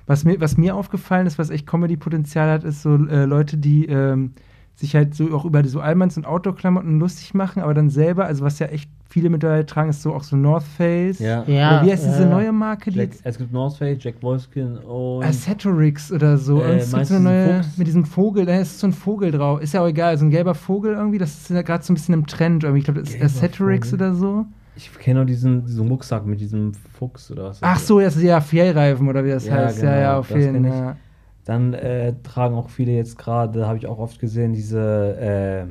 Was mir, was mir aufgefallen ist, was echt Comedy-Potenzial hat, ist so äh, Leute, die ähm, sich halt so auch über so Allmanns und Outdoor-Klamotten lustig machen, aber dann selber, also was ja echt viele mittlerweile tragen, ist so auch so North Face.
Ja.
ja wie heißt diese neue Marke?
Jack, es gibt North Face, Jack Wolfskin und.
Acetorix oder so. Äh, es gibt so eine neue, mit diesem Vogel, da ist so ein Vogel drauf. Ist ja auch egal, so ein gelber Vogel irgendwie, das ist ja gerade so ein bisschen im Trend irgendwie. Ich glaube, das ist Acetorix oder so.
Ich kenne nur diesen, diesen Mucksack mit diesem Fuchs oder was.
Ach so, das ist ja Fjellreifen oder wie das ja, heißt. Genau, ja, ja, auf jeden Fall.
Dann äh, tragen auch viele jetzt gerade, habe ich auch oft gesehen, diese äh,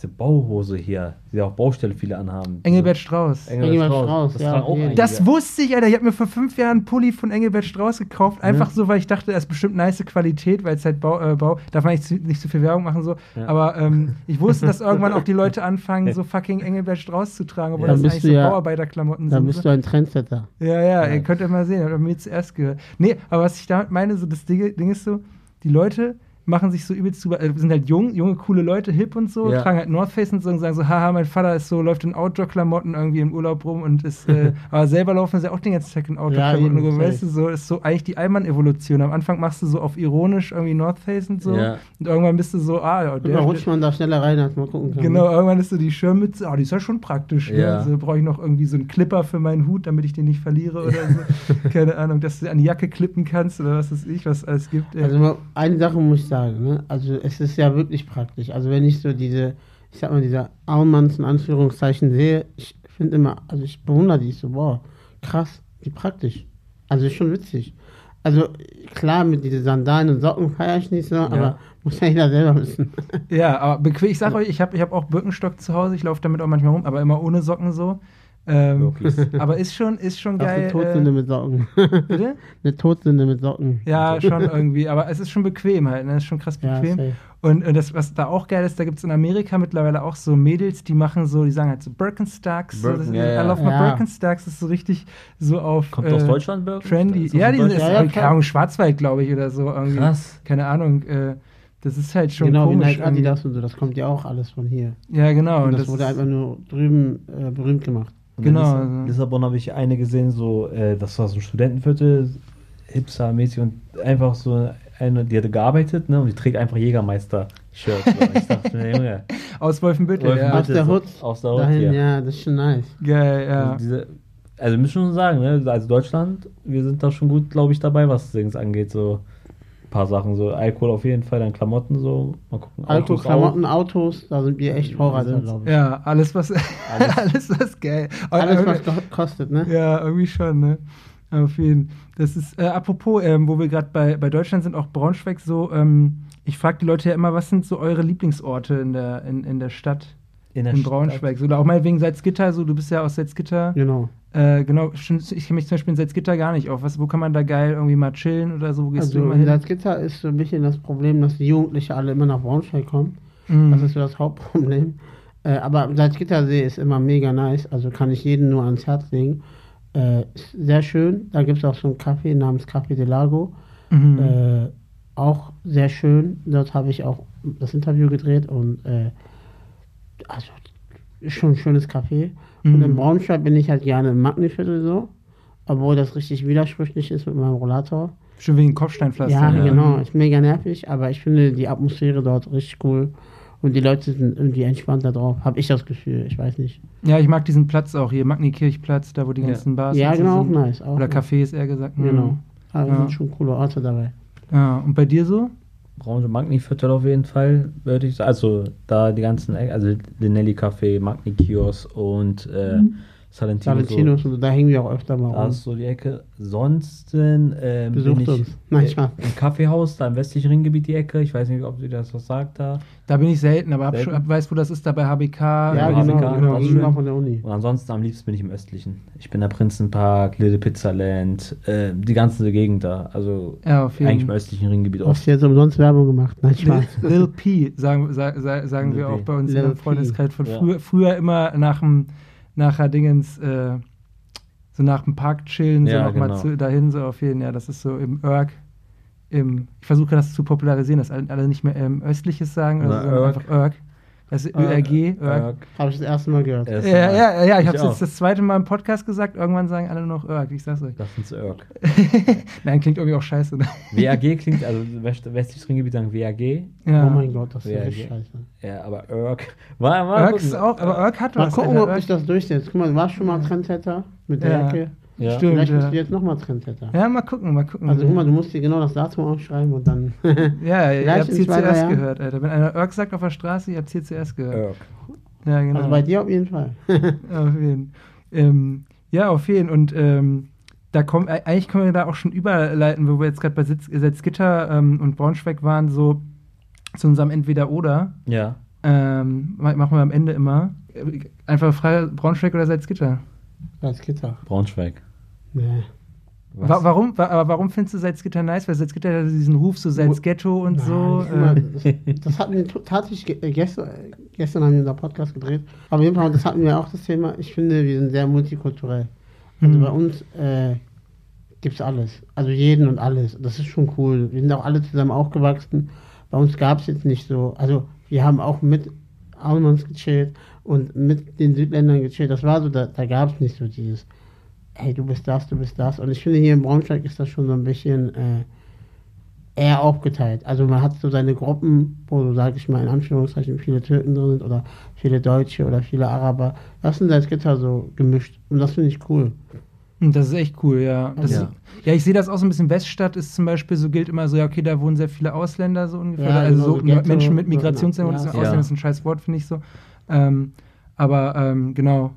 diese Bauhose hier, die auch Baustelle viele anhaben.
Engelbert Strauß.
Engelbert, Engelbert Strauß,
das, ja, auch das wusste ich, Alter. Ich habe mir vor fünf Jahren einen Pulli von Engelbert Strauß gekauft. Einfach ja. so, weil ich dachte, er ist bestimmt nice Qualität, weil es halt Bau, äh, Bau darf man nicht, nicht zu viel Werbung machen so. Ja. Aber ähm, ich wusste, dass irgendwann auch die Leute anfangen, so fucking Engelbert Strauß zu tragen, obwohl das eigentlich so Bauarbeiterklamotten
sind. Dann bist du ein Trendsetter.
Ja, ja, ihr könnt ja mal sehen, ich habe mir zuerst gehört. Nee, aber was ich damit meine, so das Ding, Ding ist so, die Leute machen sich so übelst zu, äh, sind halt jung, junge, coole Leute, hip und so, ja. tragen halt North Face und so und sagen so, haha, mein Vater ist so, läuft in Outdoor-Klamotten irgendwie im Urlaub rum und ist, äh, aber selber laufen sie auch den ganzen Tag in Outdoor-Klamotten. Ja, weißt du, so ist so eigentlich die Allmann-Evolution. Am Anfang machst du so auf ironisch irgendwie North Face und so ja. und irgendwann bist du so, ah, ja,
der. rutscht man da schneller rein, als man gucken kann.
Genau, irgendwann ist so die Schirmmütze, ah, die ist ja schon praktisch. Ne? Also brauche ich noch irgendwie so einen Clipper für meinen Hut, damit ich den nicht verliere oder so. Keine Ahnung, dass du an die Jacke klippen kannst oder was weiß ich, was alles gibt.
Also eine Sache muss ich sagen, ne? Also es ist ja wirklich praktisch. Also wenn ich so diese, ich sag mal, diese Armmanns in Anführungszeichen sehe, ich finde immer, also ich bewundere die so, wow, krass, wie praktisch. Also ist schon witzig. Also klar, mit diesen Sandalen und Socken feiere ich nicht so, ja. aber muss ja jeder selber wissen.
Ja, aber bequem, ich sag euch, ich habe ich hab auch Birkenstock zu Hause, ich laufe damit auch manchmal rum, aber immer ohne Socken so. Ähm, aber ist schon, ist schon geil.
Eine Todsünde äh, mit Socken. Bitte? Eine Todsünde mit Socken.
Ja, schon irgendwie. Aber es ist schon bequem halt. Ne? Es ist schon krass bequem. Ja, und, und das, was da auch geil ist, da gibt es in Amerika mittlerweile auch so Mädels, die machen so, die sagen halt so Birkenstocks. Birken, so, ja, ja. I love my ja. Birkenstocks. Das ist so richtig so auf.
Kommt äh, aus Deutschland Birkenstocks?
Trendy. Ja, die sind, ja, keine Ahnung, Schwarzwald, glaube ich, oder so. Irgendwie. Krass. Keine Ahnung. Äh, das ist halt schon
genau,
komisch.
Genau, wie Adidas und so, das kommt ja auch alles von hier.
Ja, genau.
Und das, das wurde einfach nur drüben äh, berühmt gemacht.
Und genau. In Lissabon habe ich eine gesehen, so, äh, das war so ein Studentenviertel, Hipster-mäßig und einfach so eine, die hatte gearbeitet, ne, und die trägt einfach Jägermeister-Shirts. ich dachte mir, Junge.
Aus Wolfenbüttel, ja.
Aus der Hut.
Aus der Hut, dahin, ja.
ja. das ist schon nice.
Geil, ja.
Also, diese, also wir müssen schon sagen, ne, also Deutschland, wir sind da schon gut, glaube ich, dabei, was Dings angeht, so paar Sachen, so Alkohol auf jeden Fall, dann Klamotten so. Mal gucken.
Alkohol, Autos Klamotten, auch. Autos, da sind wir echt Vorreiter,
glaube ich. Ja, alles was, alles, alles was geil.
Alles was kostet, ne?
Ja, irgendwie schon, ne? Auf jeden Fall. Das ist, äh, apropos, ähm, wo wir gerade bei, bei Deutschland sind, auch Braunschweig so, ähm, ich frage die Leute ja immer, was sind so eure Lieblingsorte in der, in, in der Stadt? In, der in Braunschweig. Stadt. So, oder auch mal wegen Salzgitter, so, du bist ja aus Salzgitter.
Genau.
Äh, genau, ich kenne mich zum Beispiel in Salzgitter gar nicht auf. Was, wo kann man da geil irgendwie mal chillen oder so? Wo
gehst also du immer hin? Salzgitter ist so ein bisschen das Problem, dass die Jugendlichen alle immer nach Braunschweig kommen. Mm. Das ist so das Hauptproblem. Äh, aber Salzgittersee ist immer mega nice, also kann ich jeden nur ans Herz legen. Äh, sehr schön. Da gibt es auch so einen Café namens Café de Lago. Mhm. Äh, auch sehr schön. Dort habe ich auch das Interview gedreht und äh, also ist schon ein schönes Café. Mhm. Und in Braunschweig bin ich halt gerne im Magniviertel so, obwohl das richtig widersprüchlich ist mit meinem Rollator.
Schon wegen Kopfsteinpflaster.
Ja, ja, genau. Ist mega nervig, aber ich finde die Atmosphäre dort richtig cool. Und die Leute sind irgendwie entspannter drauf, habe ich das Gefühl. Ich weiß nicht.
Ja, ich mag diesen Platz auch hier, Magnikirchplatz, da wo die ganzen
ja.
Bars
ja,
sind.
Ja, genau, auch nice. Auch
Oder Cafés eher gesagt.
Genau. Aber ja. sind schon coole Orte dabei.
Ja, und bei dir so?
Branche Magni-Viertel auf jeden Fall, würde ich sagen. Also da die ganzen, also Linelli Café, Magni Kiosk und äh, mhm.
Salentino. Salentino, so, da hängen wir auch öfter mal
Da ist so die Ecke. Sonst ähm,
Besucht bin ich uns.
Manchmal. im Kaffeehaus, da im westlichen Ringgebiet die Ecke. Ich weiß nicht, ob sie das was sagt da.
Da bin ich selten, aber selten. Schon, weiß, wo das ist, da bei HBK.
Ja, genau, HBK, genau,
genau von der Uni. Und ansonsten am liebsten bin ich im östlichen. Ich bin der Prinzenpark, Little Pizzaland, äh, die ganze Gegend da. Also
ja, eigentlich
im östlichen Ringgebiet
auch. Hast du jetzt umsonst Werbung gemacht? Nein, Spaß.
Little P, sagen, sagen, sagen wir auch bei uns Little in der Freundeskreis von ja. früher, früher immer nach dem nachher Dingens, äh, so nach dem Park chillen, ja, so nochmal genau. dahin, so auf jeden, ja, das ist so im Örg, im, ich versuche das zu popularisieren, dass alle nicht mehr ähm, östliches sagen, also Na, einfach Örg. Das ist ÖRG.
Habe ich das erste Mal gehört.
Ja, ja, ja, ich habe es jetzt das zweite Mal im Podcast gesagt. Irgendwann sagen alle nur noch ÖRG. Ich sag's euch.
Das ist ÖRG.
Nein, klingt irgendwie auch scheiße. Ne?
WAG klingt, also westliches Ringgebiet sagen WAG.
Ja. Oh mein Gott, das ist wirklich scheiße.
Ja, aber ÖRG.
War, war ist auch, aber ÖRG hat
was. Mal gucken, ob ich das durchsetze. Guck mal, war schon mal Trendsetter mit der Jacke. Ja. Stimmt, Vielleicht bist du jetzt nochmal Trendsetter.
Ja, mal gucken, mal gucken.
Also guck mal, du musst dir genau das Datum aufschreiben und dann.
ja, ihr habt hier zuerst gehört, Alter. Wenn einer Irk sagt auf der Straße, ihr habt hier zuerst gehört. Irk.
Ja, genau. Also bei dir auf jeden Fall.
auf jeden. Ähm, ja, auf jeden. Und ähm, da kommen, eigentlich können wir da auch schon überleiten, wo wir jetzt gerade bei Salzgitter ähm, und Braunschweig waren, so zu unserem Entweder-Oder.
Ja.
Ähm, machen wir am Ende immer. Einfach Frage, Braunschweig oder Salzgitter?
Salzgitter.
Braunschweig.
Nee.
Wa warum, wa aber warum findest du Salzgitter nice? Weil Salzgitter hat diesen Ruf, so Salzghetto und Nein, so.
Äh. Das, das, hatten wir tatsächlich äh, gestern, gestern haben wir unser Podcast gedreht. Aber auf jeden Fall, das hatten wir auch das Thema. Ich finde, wir sind sehr multikulturell. Also mhm. bei uns äh, gibt es alles. Also jeden und alles. Das ist schon cool. Wir sind auch alle zusammen aufgewachsen. Bei uns gab es jetzt nicht so. Also wir haben auch mit Almans gechillt und mit den Südländern gechillt. Das war so, da, da gab es nicht so dieses hey, du bist das, du bist das. Und ich finde, hier in Braunschweig ist das schon so ein bisschen äh, eher aufgeteilt. Also man hat so seine Gruppen, wo so, sage ich mal, in Anführungszeichen viele Türken drin sind oder viele Deutsche oder viele Araber. Das sind als Gitter so gemischt. Und das finde ich cool.
Das ist echt cool, ja. Das, ja. ja. ich sehe das auch so ein bisschen. Weststadt ist zum Beispiel so, gilt immer so, ja, okay, da wohnen sehr viele Ausländer so ungefähr. Ja, also genau, so, so Menschen mit Migrationshintergrund. Ja. Ausländer ist ein scheiß Wort, finde ich so. Ähm, aber ähm, genau,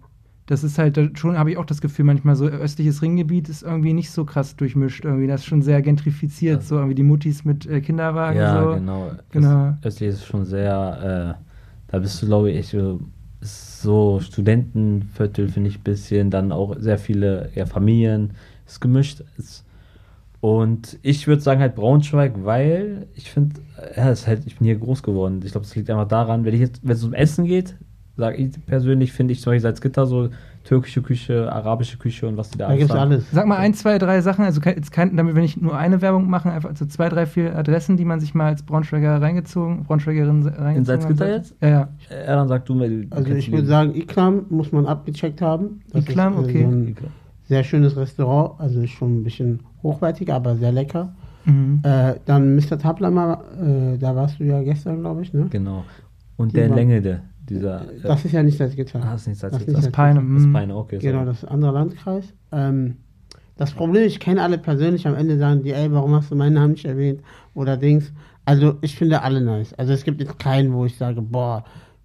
das ist halt schon, habe ich auch das Gefühl, manchmal so östliches Ringgebiet ist irgendwie nicht so krass durchmischt. Irgendwie, das ist schon sehr gentrifiziert, ja. so irgendwie die Muttis mit äh, Kinderwagen.
Ja,
so.
genau. genau. Östlich ist schon sehr, äh, da bist du, glaube ich, so Studentenviertel, finde ich ein bisschen, dann auch sehr viele ja, Familien, ist gemischt. Ist, und ich würde sagen halt Braunschweig, weil ich finde, ja, ist halt, ich bin hier groß geworden. Ich glaube, das liegt einfach daran, wenn ich jetzt, wenn es um Essen geht, sage ich persönlich, finde ich zum Beispiel Salzgitter so türkische Küche, arabische Küche und was die da,
da gibt's alles.
Sag mal ein, zwei, drei Sachen, also jetzt kein, damit wir nicht nur eine Werbung machen, einfach so zwei, drei, vier Adressen, die man sich mal als Braunschweiger reingezogen, Braunschweigerin reingezogen
In Salzgitter jetzt?
Ja, ja.
Äh, ja, dann sag du mir.
Also ich würde sagen, Ikram muss man abgecheckt haben.
Das Ikram, ist, äh, okay. So ein
sehr schönes Restaurant, also schon ein bisschen hochwertiger, aber sehr lecker. Mhm. Äh, dann Mr. Tablama, äh, da warst du ja gestern, glaube ich, ne?
Genau. Und die der Länge, dieser.
Äh, das ist ja nicht Salzgitter.
Ah, das ist nicht
Salzgitter. Das, das, Peine.
Das. Peine, okay.
Genau, das ist ein anderer Landkreis. Ähm, das Problem, ich kenne alle persönlich, am Ende sagen die, ey, warum hast du meinen Namen nicht erwähnt? Oder Dings. Also, ich finde alle nice. Also, es gibt jetzt keinen, wo ich sage, boah,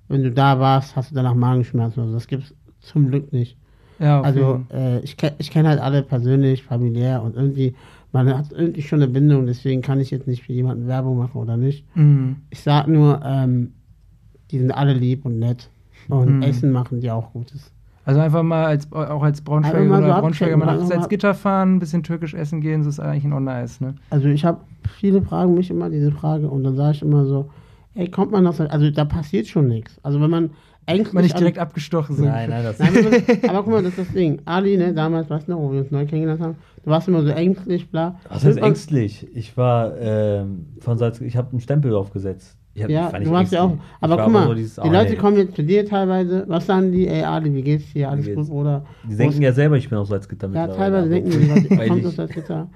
wenn du da warst, hast du danach Magenschmerzen oder so. Das gibt es zum Glück nicht. Ja, okay. Also, äh, ich, ich kenne halt alle persönlich, familiär und irgendwie, man hat irgendwie schon eine Bindung, deswegen kann ich jetzt nicht für jemanden Werbung machen oder nicht. Mhm. Ich sag nur, ähm, die sind alle lieb und nett. Und mhm. Essen machen die auch Gutes.
Also einfach mal als, auch als Braunschweiger oder so Braunschweiger mal nachts als Gitter fahren, ein bisschen türkisch essen gehen, das ist eigentlich auch nice, ne?
Also ich habe, viele fragen mich immer diese Frage und dann sage ich immer so, ey, kommt man aus, also da passiert schon nichts. Also wenn man
eigentlich. Man nicht direkt abgestochen sind.
Nein, nein, das nein,
man, Aber guck mal, das ist das Ding. Ali, ne, damals, weißt du noch, wo wir uns neu kennengelernt haben, du warst immer so ängstlich, bla.
Was heißt ängstlich? Ich war ähm, von Salz, ich habe einen Stempel aufgesetzt.
Hab, ja, du warst ja auch. Aber guck mal, so dieses, die Leute ey. kommen jetzt zu dir teilweise. Was sagen die? Ey, Ali, wie geht's dir? Alles gut, oder?
Die denken ja selber, ich bin aus Salzgitter
Ja, teilweise denken die, ich komme aus Salzgitter.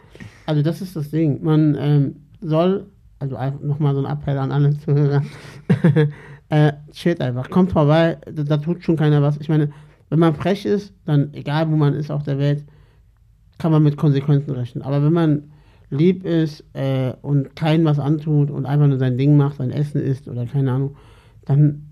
Also, das ist das Ding. Man ähm, soll, also nochmal so ein Appell an alle Zuhörer. äh, chillt einfach. Kommt vorbei, da, da, tut schon keiner was. Ich meine, wenn man frech ist, dann, egal wo man ist auf der Welt, kann man mit Konsequenzen rechnen. Aber wenn man lieb ist äh, und keinem was antut und einfach nur sein Ding macht, sein Essen isst oder keine Ahnung, dann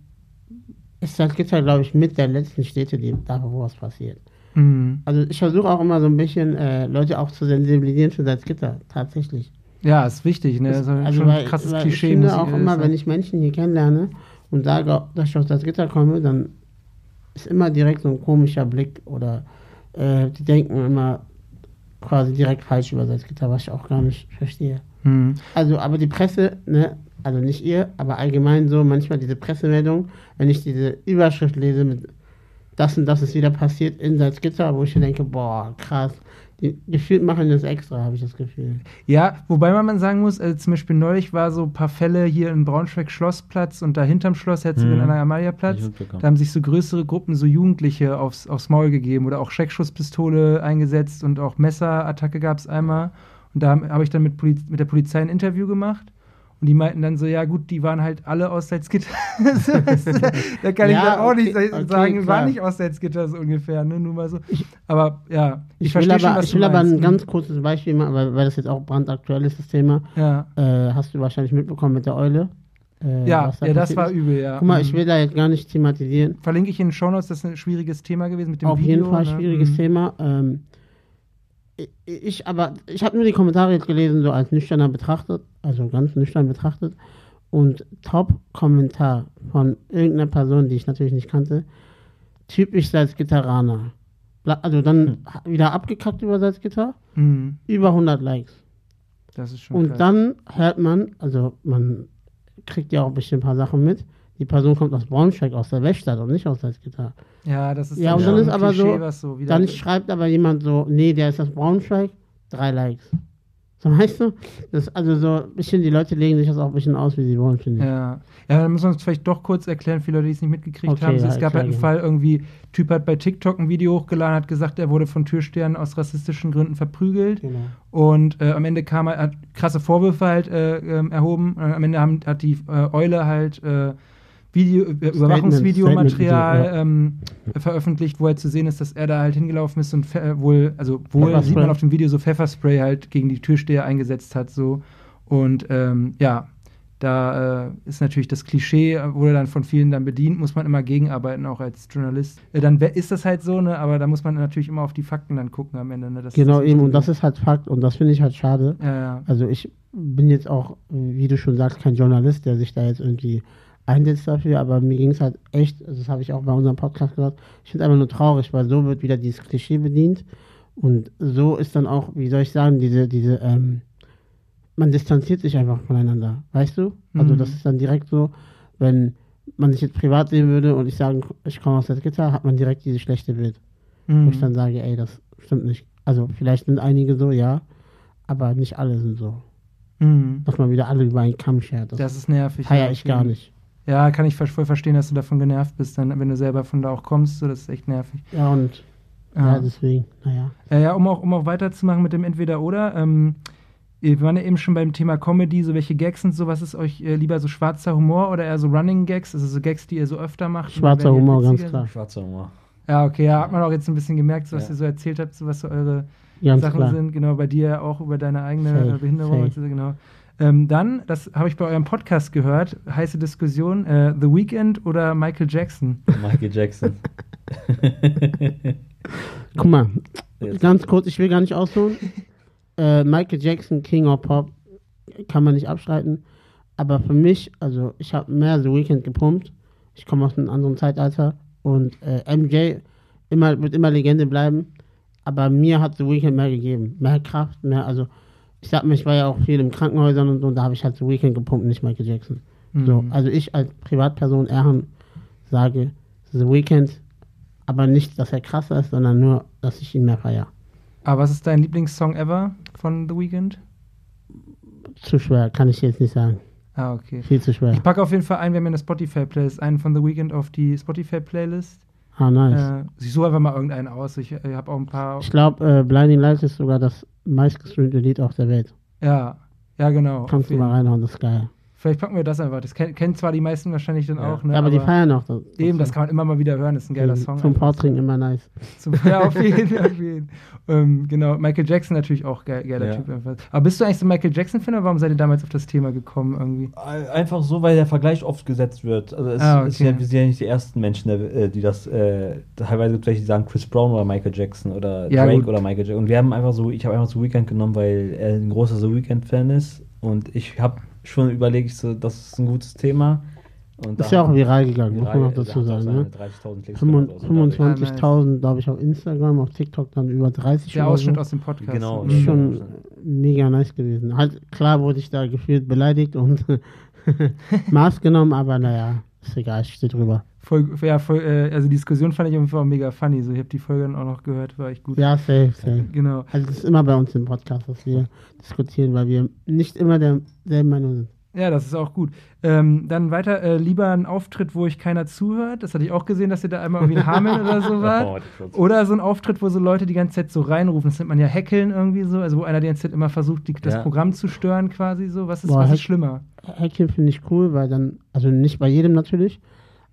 ist das Gitter, glaube ich, mit der letzten Städte, die da, wo was passiert. Mhm. Also ich versuche auch immer so ein bisschen äh, Leute auch zu sensibilisieren für Salzgitter, tatsächlich.
Ja, ist wichtig, ne? Das, also, also schon ein krasses weil Klischee.
Ich finde auch immer, wenn ich Menschen hier kennenlerne und sage, dass ich aus Salzgitter komme, dann ist immer direkt so ein komischer Blick oder äh, die denken immer, quasi direkt falsch übersetzt Gitter, was ich auch gar nicht verstehe. Mhm. Also, aber die Presse, ne, also nicht ihr, aber allgemein so, manchmal diese Pressemeldung, wenn ich diese Überschrift lese mit das und das ist wieder passiert in Salzgitter, wo ich denke, boah, krass, die, gefühlt machen das extra, habe ich das Gefühl.
Ja, wobei man sagen muss, also zum Beispiel neulich war so ein paar Fälle hier in Braunschweig Schlossplatz und da hinterm Schloss Herzogin hm. Anna Amalia Platz. Da haben sich so größere Gruppen, so Jugendliche aufs, aufs Maul gegeben oder auch Schreckschusspistole eingesetzt und auch Messerattacke gab es einmal. Und da habe ich dann mit, Poliz mit der Polizei ein Interview gemacht. Und die meinten dann so, ja gut, die waren halt alle aus Salzgitter. da kann ja, ich auch okay, nicht sagen, okay, war nicht aus Salzgitter so ungefähr, ne? Nur mal so. Aber ja,
ich, ich verstehe schon, was Ich will aber ein ne? ganz kurzes Beispiel machen, weil, weil das jetzt auch brandaktuell ist, das Thema. Ja. Äh, hast du wahrscheinlich mitbekommen mit der Eule.
Äh, ja, da ja das war ist. übel, ja.
Guck mal, ich mhm. will da jetzt gar nicht thematisieren.
Verlinke ich in den Shownotes, das ist ein schwieriges Thema gewesen mit dem
Auf
Video.
Auf jeden Fall ne? schwieriges mhm. Thema. Ähm, ich aber, ich habe nur die Kommentare jetzt gelesen, so als nüchterner betrachtet, also ganz nüchtern betrachtet. Und Top-Kommentar von irgendeiner Person, die ich natürlich nicht kannte, typisch Salzgitteraner. Also dann hm. wieder abgekackt über Salzgitter, mhm. über 100 Likes. Das ist schon Und krass. dann hört man, also man kriegt ja auch bestimmt ein paar Sachen mit, die Person kommt aus Braunschweig, aus der Weststadt und nicht aus Salzgitter.
Ja, das ist
Ja, und dann ist aber Klischee, so, so dann schreibt aber jemand so, nee, der ist aus Braunschweig, drei Likes. So, weißt du? Das, also so ein bisschen, die Leute legen sich das auch ein bisschen aus, wie sie wollen, finde
ich. Ja. ja, dann müssen wir uns vielleicht doch kurz erklären, viele Leute, die es nicht mitgekriegt okay, haben. Ja, es gab halt einen Fall, irgendwie, Typ hat bei TikTok ein Video hochgeladen, hat gesagt, er wurde von Türstern aus rassistischen Gründen verprügelt. Genau. Und äh, am Ende kam er, hat krasse Vorwürfe halt äh, äh, erhoben. Und am Ende haben, hat die äh, Eule halt äh, Video, äh, Überwachungsvideomaterial ähm, veröffentlicht, wo halt zu sehen ist, dass er da halt hingelaufen ist und äh, wohl, also wohl sieht man auf dem Video so Pfefferspray halt gegen die Türsteher eingesetzt hat, so. Und ähm, ja, da äh, ist natürlich das Klischee, wurde dann von vielen dann bedient, muss man immer gegenarbeiten, auch als Journalist. Äh, dann ist das halt so, ne? Aber da muss man natürlich immer auf die Fakten dann gucken am Ende. Ne?
Genau, eben, und das ist halt Fakt und das finde ich halt schade. Ja, ja. Also ich bin jetzt auch, wie du schon sagst, kein Journalist, der sich da jetzt irgendwie einsetzt dafür, aber mir ging es halt echt, also das habe ich auch bei unserem Podcast gesagt, ich finde es einfach nur traurig, weil so wird wieder dieses Klischee bedient und so ist dann auch, wie soll ich sagen, diese, diese, ähm, man distanziert sich einfach voneinander, weißt du? Also mhm. das ist dann direkt so, wenn man sich jetzt privat sehen würde und ich sage, ich komme aus der Gitter, hat man direkt dieses schlechte Bild. Mhm. Wo ich dann sage, ey, das stimmt nicht. Also vielleicht sind einige so, ja, aber nicht alle sind so. Mhm. Dass man wieder alle über einen Kamm schert.
Das, das ist nervig.
Feier ich gar nicht.
Ja, kann ich voll verstehen, dass du davon genervt bist, dann, wenn du selber von da auch kommst. So, das ist echt nervig.
Ja, und ja, ja deswegen, naja.
Ja, ja, um auch, um auch weiterzumachen mit dem Entweder-Oder. Ähm, wir waren ja eben schon beim Thema Comedy, so welche Gags und so. Was ist euch äh, lieber so schwarzer Humor oder eher so Running Gags? Also so Gags, die ihr so öfter macht?
Schwarzer Humor, ganz klar.
Schwarzer Humor.
Ja, okay, ja, hat man auch jetzt ein bisschen gemerkt, so, was ja. ihr so erzählt habt, so was so eure ganz Sachen klar. sind. Genau, bei dir auch über deine eigene safe, Behinderung. Safe. Genau. Ähm, dann, das habe ich bei eurem Podcast gehört, heiße Diskussion, äh, The Weeknd oder Michael Jackson?
Michael Jackson.
Guck mal, Jetzt. ganz kurz, ich will gar nicht ausholen. Äh, Michael Jackson, King of Pop, kann man nicht abstreiten. Aber für mich, also ich habe mehr The Weeknd gepumpt. Ich komme aus einem anderen Zeitalter. Und äh, MJ immer, wird immer Legende bleiben. Aber mir hat The Weeknd mehr gegeben. Mehr Kraft, mehr, also ich sag mir, ich war ja auch viel in Krankenhäusern und, und da habe ich halt so Weekend gepumpt, nicht Michael Jackson. Mhm. So, also ich als Privatperson Erhan sage, The Weeknd, aber nicht, dass er krasser ist, sondern nur, dass ich ihn mehr feiere.
Aber was ist dein Lieblingssong ever von The Weeknd?
Zu schwer, kann ich jetzt nicht sagen.
Ah, okay.
Viel zu schwer.
Ich packe auf jeden Fall ein, wir haben eine Spotify-Playlist, einen von The Weeknd auf die Spotify-Playlist.
Ah, nice. Äh,
ich suche einfach mal irgendeinen aus. Ich, ich habe auch ein paar.
Ich glaube, äh, Blinding Lights ist sogar das meistgestreamte Lied auf der Welt.
Ja, ja, genau.
Kannst du mal reinhauen, das ist geil.
Vielleicht packen wir das einfach. Das kennen zwar die meisten wahrscheinlich dann
ja.
auch. Ne?
Ja, aber, aber die feiern auch. Das,
eben, das kann man immer mal wieder hören. Das ist ein geiler Song.
Zum Portring immer nice.
Zum, ja, auf jeden Fall. Ähm, genau, Michael Jackson natürlich auch geil, geiler ja. Typ. Einfach. Aber bist du eigentlich so Michael Jackson-Fan oder warum seid ihr damals auf das Thema gekommen irgendwie?
Einfach so, weil der Vergleich oft gesetzt wird. Also es, ah, okay. ist ja, wir sind ja nicht die ersten Menschen, äh, die das, äh, teilweise gibt es welche, die sagen Chris Brown oder Michael Jackson oder ja, Drake gut. oder Michael Jackson. Und wir haben einfach so, ich habe einfach so Weekend genommen, weil er ein großer so Weekend-Fan ist. Und ich habe schon überlege ich so, das ist ein gutes Thema.
Und ist ja auch viral gegangen, muss man noch dazu sagen. Ne? 25.000, glaube ich, auf Instagram, auf TikTok dann über 30.
Der Ausschnitt so. aus dem Podcast.
Genau. Ist schon mega nice gewesen. Halt, klar wurde ich da gefühlt beleidigt und Maß genommen, aber naja, ist egal, ich stehe drüber.
Voll, ja, voll, äh, also die Diskussion fand ich auf jeden Fall mega funny. So, ich habe die Folge dann auch noch gehört, war echt gut.
Ja, safe, safe.
Genau.
Also es ist immer bei uns im Podcast, dass wir diskutieren, weil wir nicht immer derselben Meinung sind.
Ja, das ist auch gut. Ähm, dann weiter, äh, lieber ein Auftritt, wo ich keiner zuhört. Das hatte ich auch gesehen, dass ihr da einmal irgendwie ein Hameln oder so war. Oder so ein Auftritt, wo so Leute die ganze Zeit so reinrufen. Das nennt man ja Hackeln irgendwie so. Also wo einer die ganze Zeit immer versucht, die, das ja. Programm zu stören quasi so. Was ist, Boah, was ist schlimmer?
Hackeln finde ich cool, weil dann, also nicht bei jedem natürlich,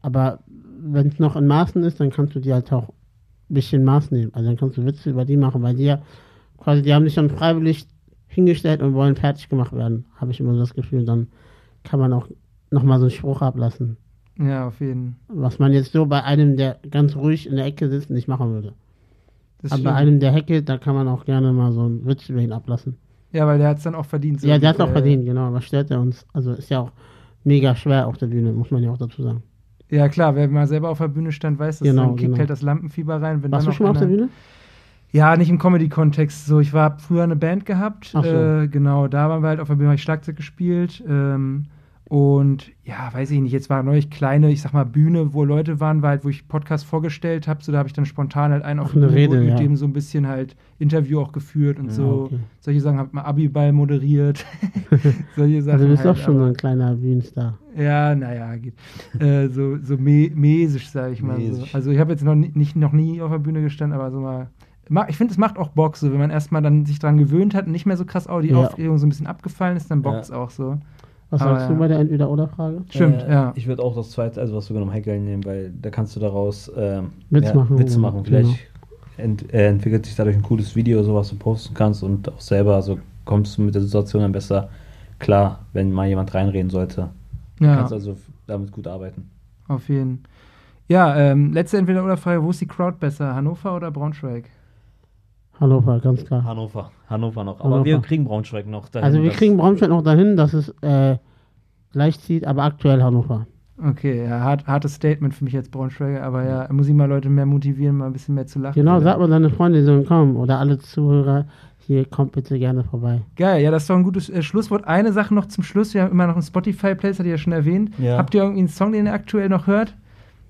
aber wenn es noch in Maßen ist, dann kannst du die halt auch ein bisschen Maß nehmen. Also dann kannst du Witze über die machen, weil die ja quasi, die haben sich dann freiwillig hingestellt und wollen fertig gemacht werden, habe ich immer so das Gefühl. Dann kann man auch nochmal so einen Spruch ablassen.
Ja, auf jeden
Fall. Was man jetzt so bei einem, der ganz ruhig in der Ecke sitzt, nicht machen würde. Das Aber bei einem, der hackelt, da kann man auch gerne mal so einen Witz über ihn ablassen.
Ja, weil der hat es dann auch verdient.
So ja, der hat es auch verdient, genau. Was stört er uns? Also ist ja auch mega schwer auf der Bühne, muss man ja auch dazu sagen.
Ja, klar, wer mal selber auf der Bühne stand, weiß, dass genau, dann kickt genau. halt das Lampenfieber rein.
Wenn Warst du schon mal auf der Bühne?
Ja, nicht im Comedy-Kontext. So, ich war früher eine Band gehabt. So. Äh, genau, da waren wir halt auf der Bühne, habe ich Schlagzeug gespielt. Ähm, und ja, weiß ich nicht, jetzt war neulich kleine, ich sag mal, Bühne, wo Leute waren, war halt, wo ich Podcast vorgestellt habe. So, da habe ich dann spontan halt einen auf
eine Rede,
mit
ja.
dem so ein bisschen halt Interview auch geführt und ja, so. Okay. Solche Sachen habe ich mal Abi-Ball moderiert.
Solche Sachen. Also du bist halt, doch schon aber, so ein kleiner Bühnenstar.
Ja, naja, geht. äh, so so me mäßig, sage ich mal. So. Also ich habe jetzt noch, nicht, noch nie auf der Bühne gestanden, aber so mal ich finde, es macht auch Bock, so wenn man erstmal dann sich dran gewöhnt hat und nicht mehr so krass auch die ja. Aufregung so ein bisschen abgefallen ist, dann bockt es ja. auch so.
Was sagst Aber, du bei der Entweder-Oder-Frage?
Stimmt,
äh,
ja.
Ich würde auch das zweite, also was du genommen Heckeln nehmen, weil da kannst du daraus äh,
Witz machen.
Witze machen. Vielleicht genau. ent, äh, entwickelt sich dadurch ein cooles Video, so was du posten kannst und auch selber, also kommst du mit der Situation dann besser klar, wenn mal jemand reinreden sollte. Ja. Du kannst also damit gut arbeiten.
Auf jeden Fall. Ja, ähm, letzte Entweder-Oder-Frage: Wo ist die Crowd besser, Hannover oder Braunschweig?
Hannover, ganz klar.
Hannover, Hannover noch. Aber Hannover. wir kriegen Braunschweig noch
dahin. Also wir kriegen Braunschweig noch dahin, dass es äh, gleich zieht, aber aktuell Hannover.
Okay, ja, hart, hartes Statement für mich als Braunschweiger, aber ja, muss ich mal Leute mehr motivieren, mal ein bisschen mehr zu lachen.
Genau, sag mal deine Freunde, die sollen kommen oder alle Zuhörer, hier kommt bitte gerne vorbei.
Geil, ja, das ist doch ein gutes äh, Schlusswort. Eine Sache noch zum Schluss, wir haben immer noch einen Spotify-Playlist, hatte ich ja schon erwähnt. Ja. Habt ihr irgendwie einen Song, den ihr aktuell noch hört?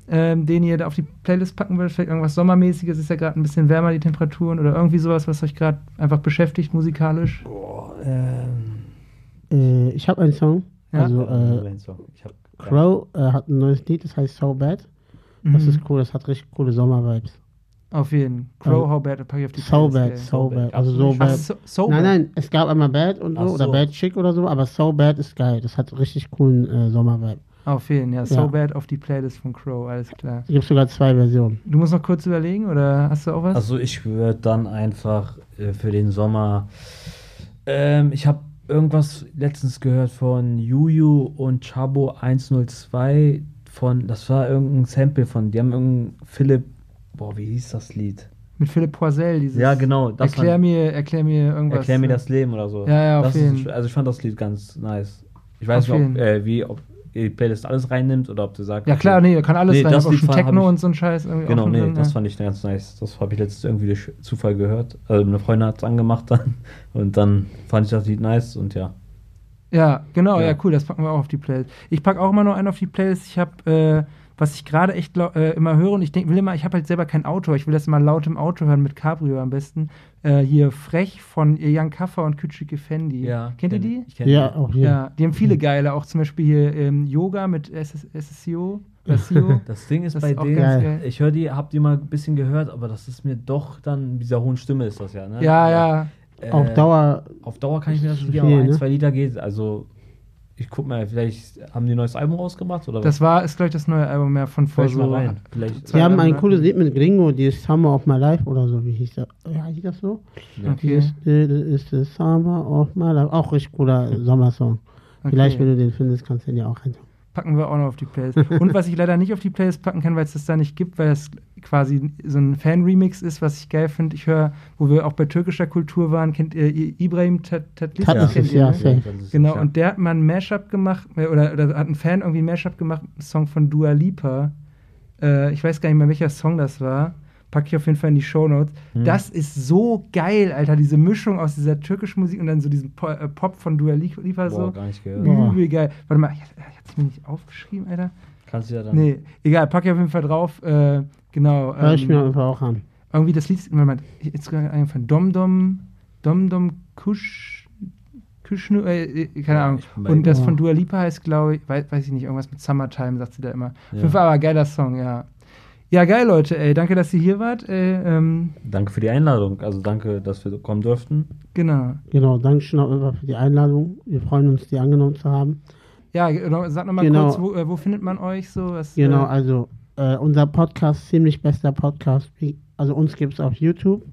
Ähm, den ihr da auf die Playlist packen wollt? Vielleicht irgendwas Sommermäßiges, ist ja gerade ein bisschen wärmer, die Temperaturen oder irgendwie sowas, was euch gerade einfach beschäftigt musikalisch? Boah,
ähm. Äh, ich habe einen Song. Ja? Also, äh, Crow äh, hat ein neues Lied, das heißt So Bad. Das mhm. ist cool, das hat richtig coole Sommervibes.
Auf jeden. Crow, also, How Bad, pack ich auf die
So Bad, so, bad. Also so bad. So, so nein, nein, es gab einmal Bad und so, so, oder Bad Chick oder so, aber So Bad ist geil. Das hat richtig coolen äh, Sommervibe.
Auf jeden, ja. So ja. Bad auf die Playlist von Crow, alles klar.
Es gibt sogar zwei Versionen.
Du musst noch kurz überlegen oder hast du auch was?
Also ich würde dann einfach äh, für den Sommer. Ähm, ich habe irgendwas letztens gehört von Juju und Chabo 102 von, das war irgendein Sample von, die haben irgendein Philipp, boah, wie hieß das Lied?
Mit Philipp Poisel, dieses.
Ja, genau.
erklär, fand, mir, erklär mir irgendwas.
Erklär mir das Leben oder so.
Ja, ja, auf
das
jeden.
Ist, also ich fand das Lied ganz nice. Ich weiß auf nicht, ob, äh, wie, ob die Playlist alles reinnimmt oder ob du sagst.
Ja, klar, nee, kann alles
nee,
rein.
Das
auch schon Techno ich, und so ein Scheiß.
Irgendwie genau, nee, drin, das ja. fand ich ganz nice. Das habe ich letztens irgendwie durch Zufall gehört. Also eine Freundin hat es angemacht dann und dann fand ich das Lied nice und ja.
Ja, genau, ja. ja. cool, das packen wir auch auf die Playlist. Ich packe auch immer noch einen auf die Playlist. Ich habe, äh, was ich gerade echt äh, immer höre und ich denk, will immer, ich habe halt selber kein Auto, ich will das immer laut im Auto hören mit Cabrio am besten. Äh, hier Frech von Jan Kaffer und Küçük Fendi. Ja, Kennt ihr die?
Ich kenn ja, auch hier.
Ja, die haben viele geile, auch zum Beispiel hier ähm, Yoga mit SSCO.
Das Ding ist das bei ist denen, ich höre die, hab die mal ein bisschen gehört, aber das ist mir doch dann, mit dieser hohen Stimme ist das ja, ne?
Ja, ja.
Äh, auf Dauer.
Auf Dauer kann ich mir das nicht, aber ein, ne? zwei Lieder geht. Also, ich guck mal, vielleicht haben die ein neues Album rausgebracht oder
Das war, ist gleich das neue Album mehr von vor so. Rein.
Vielleicht Wir haben ein cooles Lied mit Gringo, die ist Summer of My Life oder so, wie hieß das? Ja, hieß das so? Ja. Okay. Das ist, ist Summer of My Life. Auch richtig cooler Sommersong. Okay. Vielleicht, wenn du den findest, kannst du den ja auch rein
packen wir auch noch auf die Playlist. Und was ich leider nicht auf die Playlist packen kann, weil es das da nicht gibt, weil es quasi so ein Fan-Remix ist, was ich geil finde. Ich höre, wo wir auch bei türkischer Kultur waren, kennt ihr Ibrahim Tatlis?
Ja, kennt ihr, ja, ne?
Genau, und der hat mal ein Mashup gemacht, äh, oder, oder hat ein Fan irgendwie ein Mashup gemacht, einen Song von Dua Lipa. Äh, ich weiß gar nicht mehr, welcher Song das war packe ich auf jeden Fall in die Shownotes. Hm. Das ist so geil, Alter, diese Mischung aus dieser türkischen Musik und dann so diesem äh, Pop von Dua Lipa so.
Boah, gar nicht gehört. Übel
geil. Warte mal, ich, ich es mir nicht aufgeschrieben, Alter.
Kannst du ja dann.
Nee, egal, packe ich auf jeden Fall drauf. Äh, genau.
Hör ich ähm, mir einfach auch an.
Irgendwie das Lied, mal, jetzt gerade eingefallen, Dom Dom, Dom Dom Kusch, Kuschnu, äh, äh keine Ahnung. Und das von Dua Lipa heißt, glaube ich, weiß, weiß ich nicht, irgendwas mit Summertime, sagt sie da immer. Ja. Auf jeden Fall aber geiler Song, ja. Ja, geil, Leute. Ey, danke, dass ihr hier wart. Ey, ähm
danke für die Einladung. Also danke, dass wir kommen durften.
Genau.
Genau, danke schön auch für die Einladung. Wir freuen uns, die angenommen zu haben.
Ja, genau, sag nochmal genau. kurz, wo, äh, wo, findet man euch so? Was,
genau, äh also äh, unser Podcast, ziemlich bester Podcast. Also uns gibt es auf YouTube,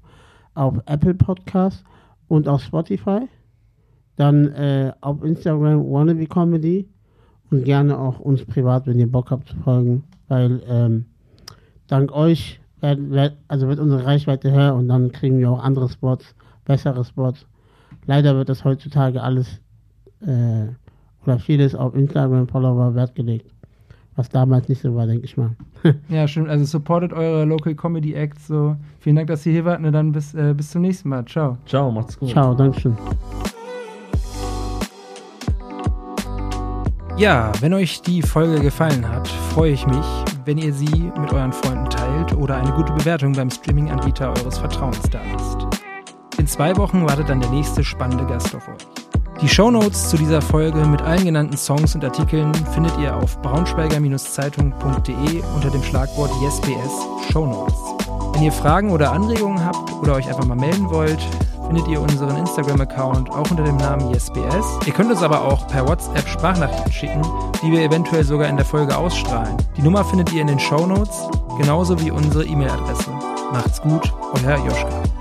auf Apple Podcast und auf Spotify. Dann äh, auf Instagram Wannabe Comedy und gerne auch uns privat, wenn ihr Bock habt zu folgen, weil ähm, dank euch wird, also wird unsere Reichweite höher und dann kriegen wir auch andere Spots, bessere Spots. Leider wird das heutzutage alles äh, oder vieles auf Instagram-Follower Wert gelegt. Was damals nicht so war, denke ich mal.
ja, stimmt. Also supportet eure Local Comedy Acts. So. Vielen Dank, dass ihr hier wart. Und dann bis, äh, bis zum nächsten Mal. Ciao.
Ciao, macht's gut.
Ciao, Dankeschön.
Ja, wenn euch die Folge gefallen hat, freue ich mich, wenn ihr sie mit euren Freunden teilt oder eine gute Bewertung beim Streaming-Anbieter eures Vertrauens da lasst. In zwei Wochen wartet dann der nächste spannende Gast auf euch. Die Shownotes zu dieser Folge mit allen genannten Songs und Artikeln findet ihr auf braunschweiger-zeitung.de unter dem Schlagwort YesBS Shownotes. Wenn ihr Fragen oder Anregungen habt oder euch einfach mal melden wollt, findet ihr unseren Instagram-Account auch unter dem Namen YesBS. Ihr könnt uns aber auch per WhatsApp Sprachnachrichten schicken, die wir eventuell sogar in der Folge ausstrahlen. Die Nummer findet ihr in den Show Notes, genauso wie unsere E-Mail-Adresse. Macht's gut, euer Joschka.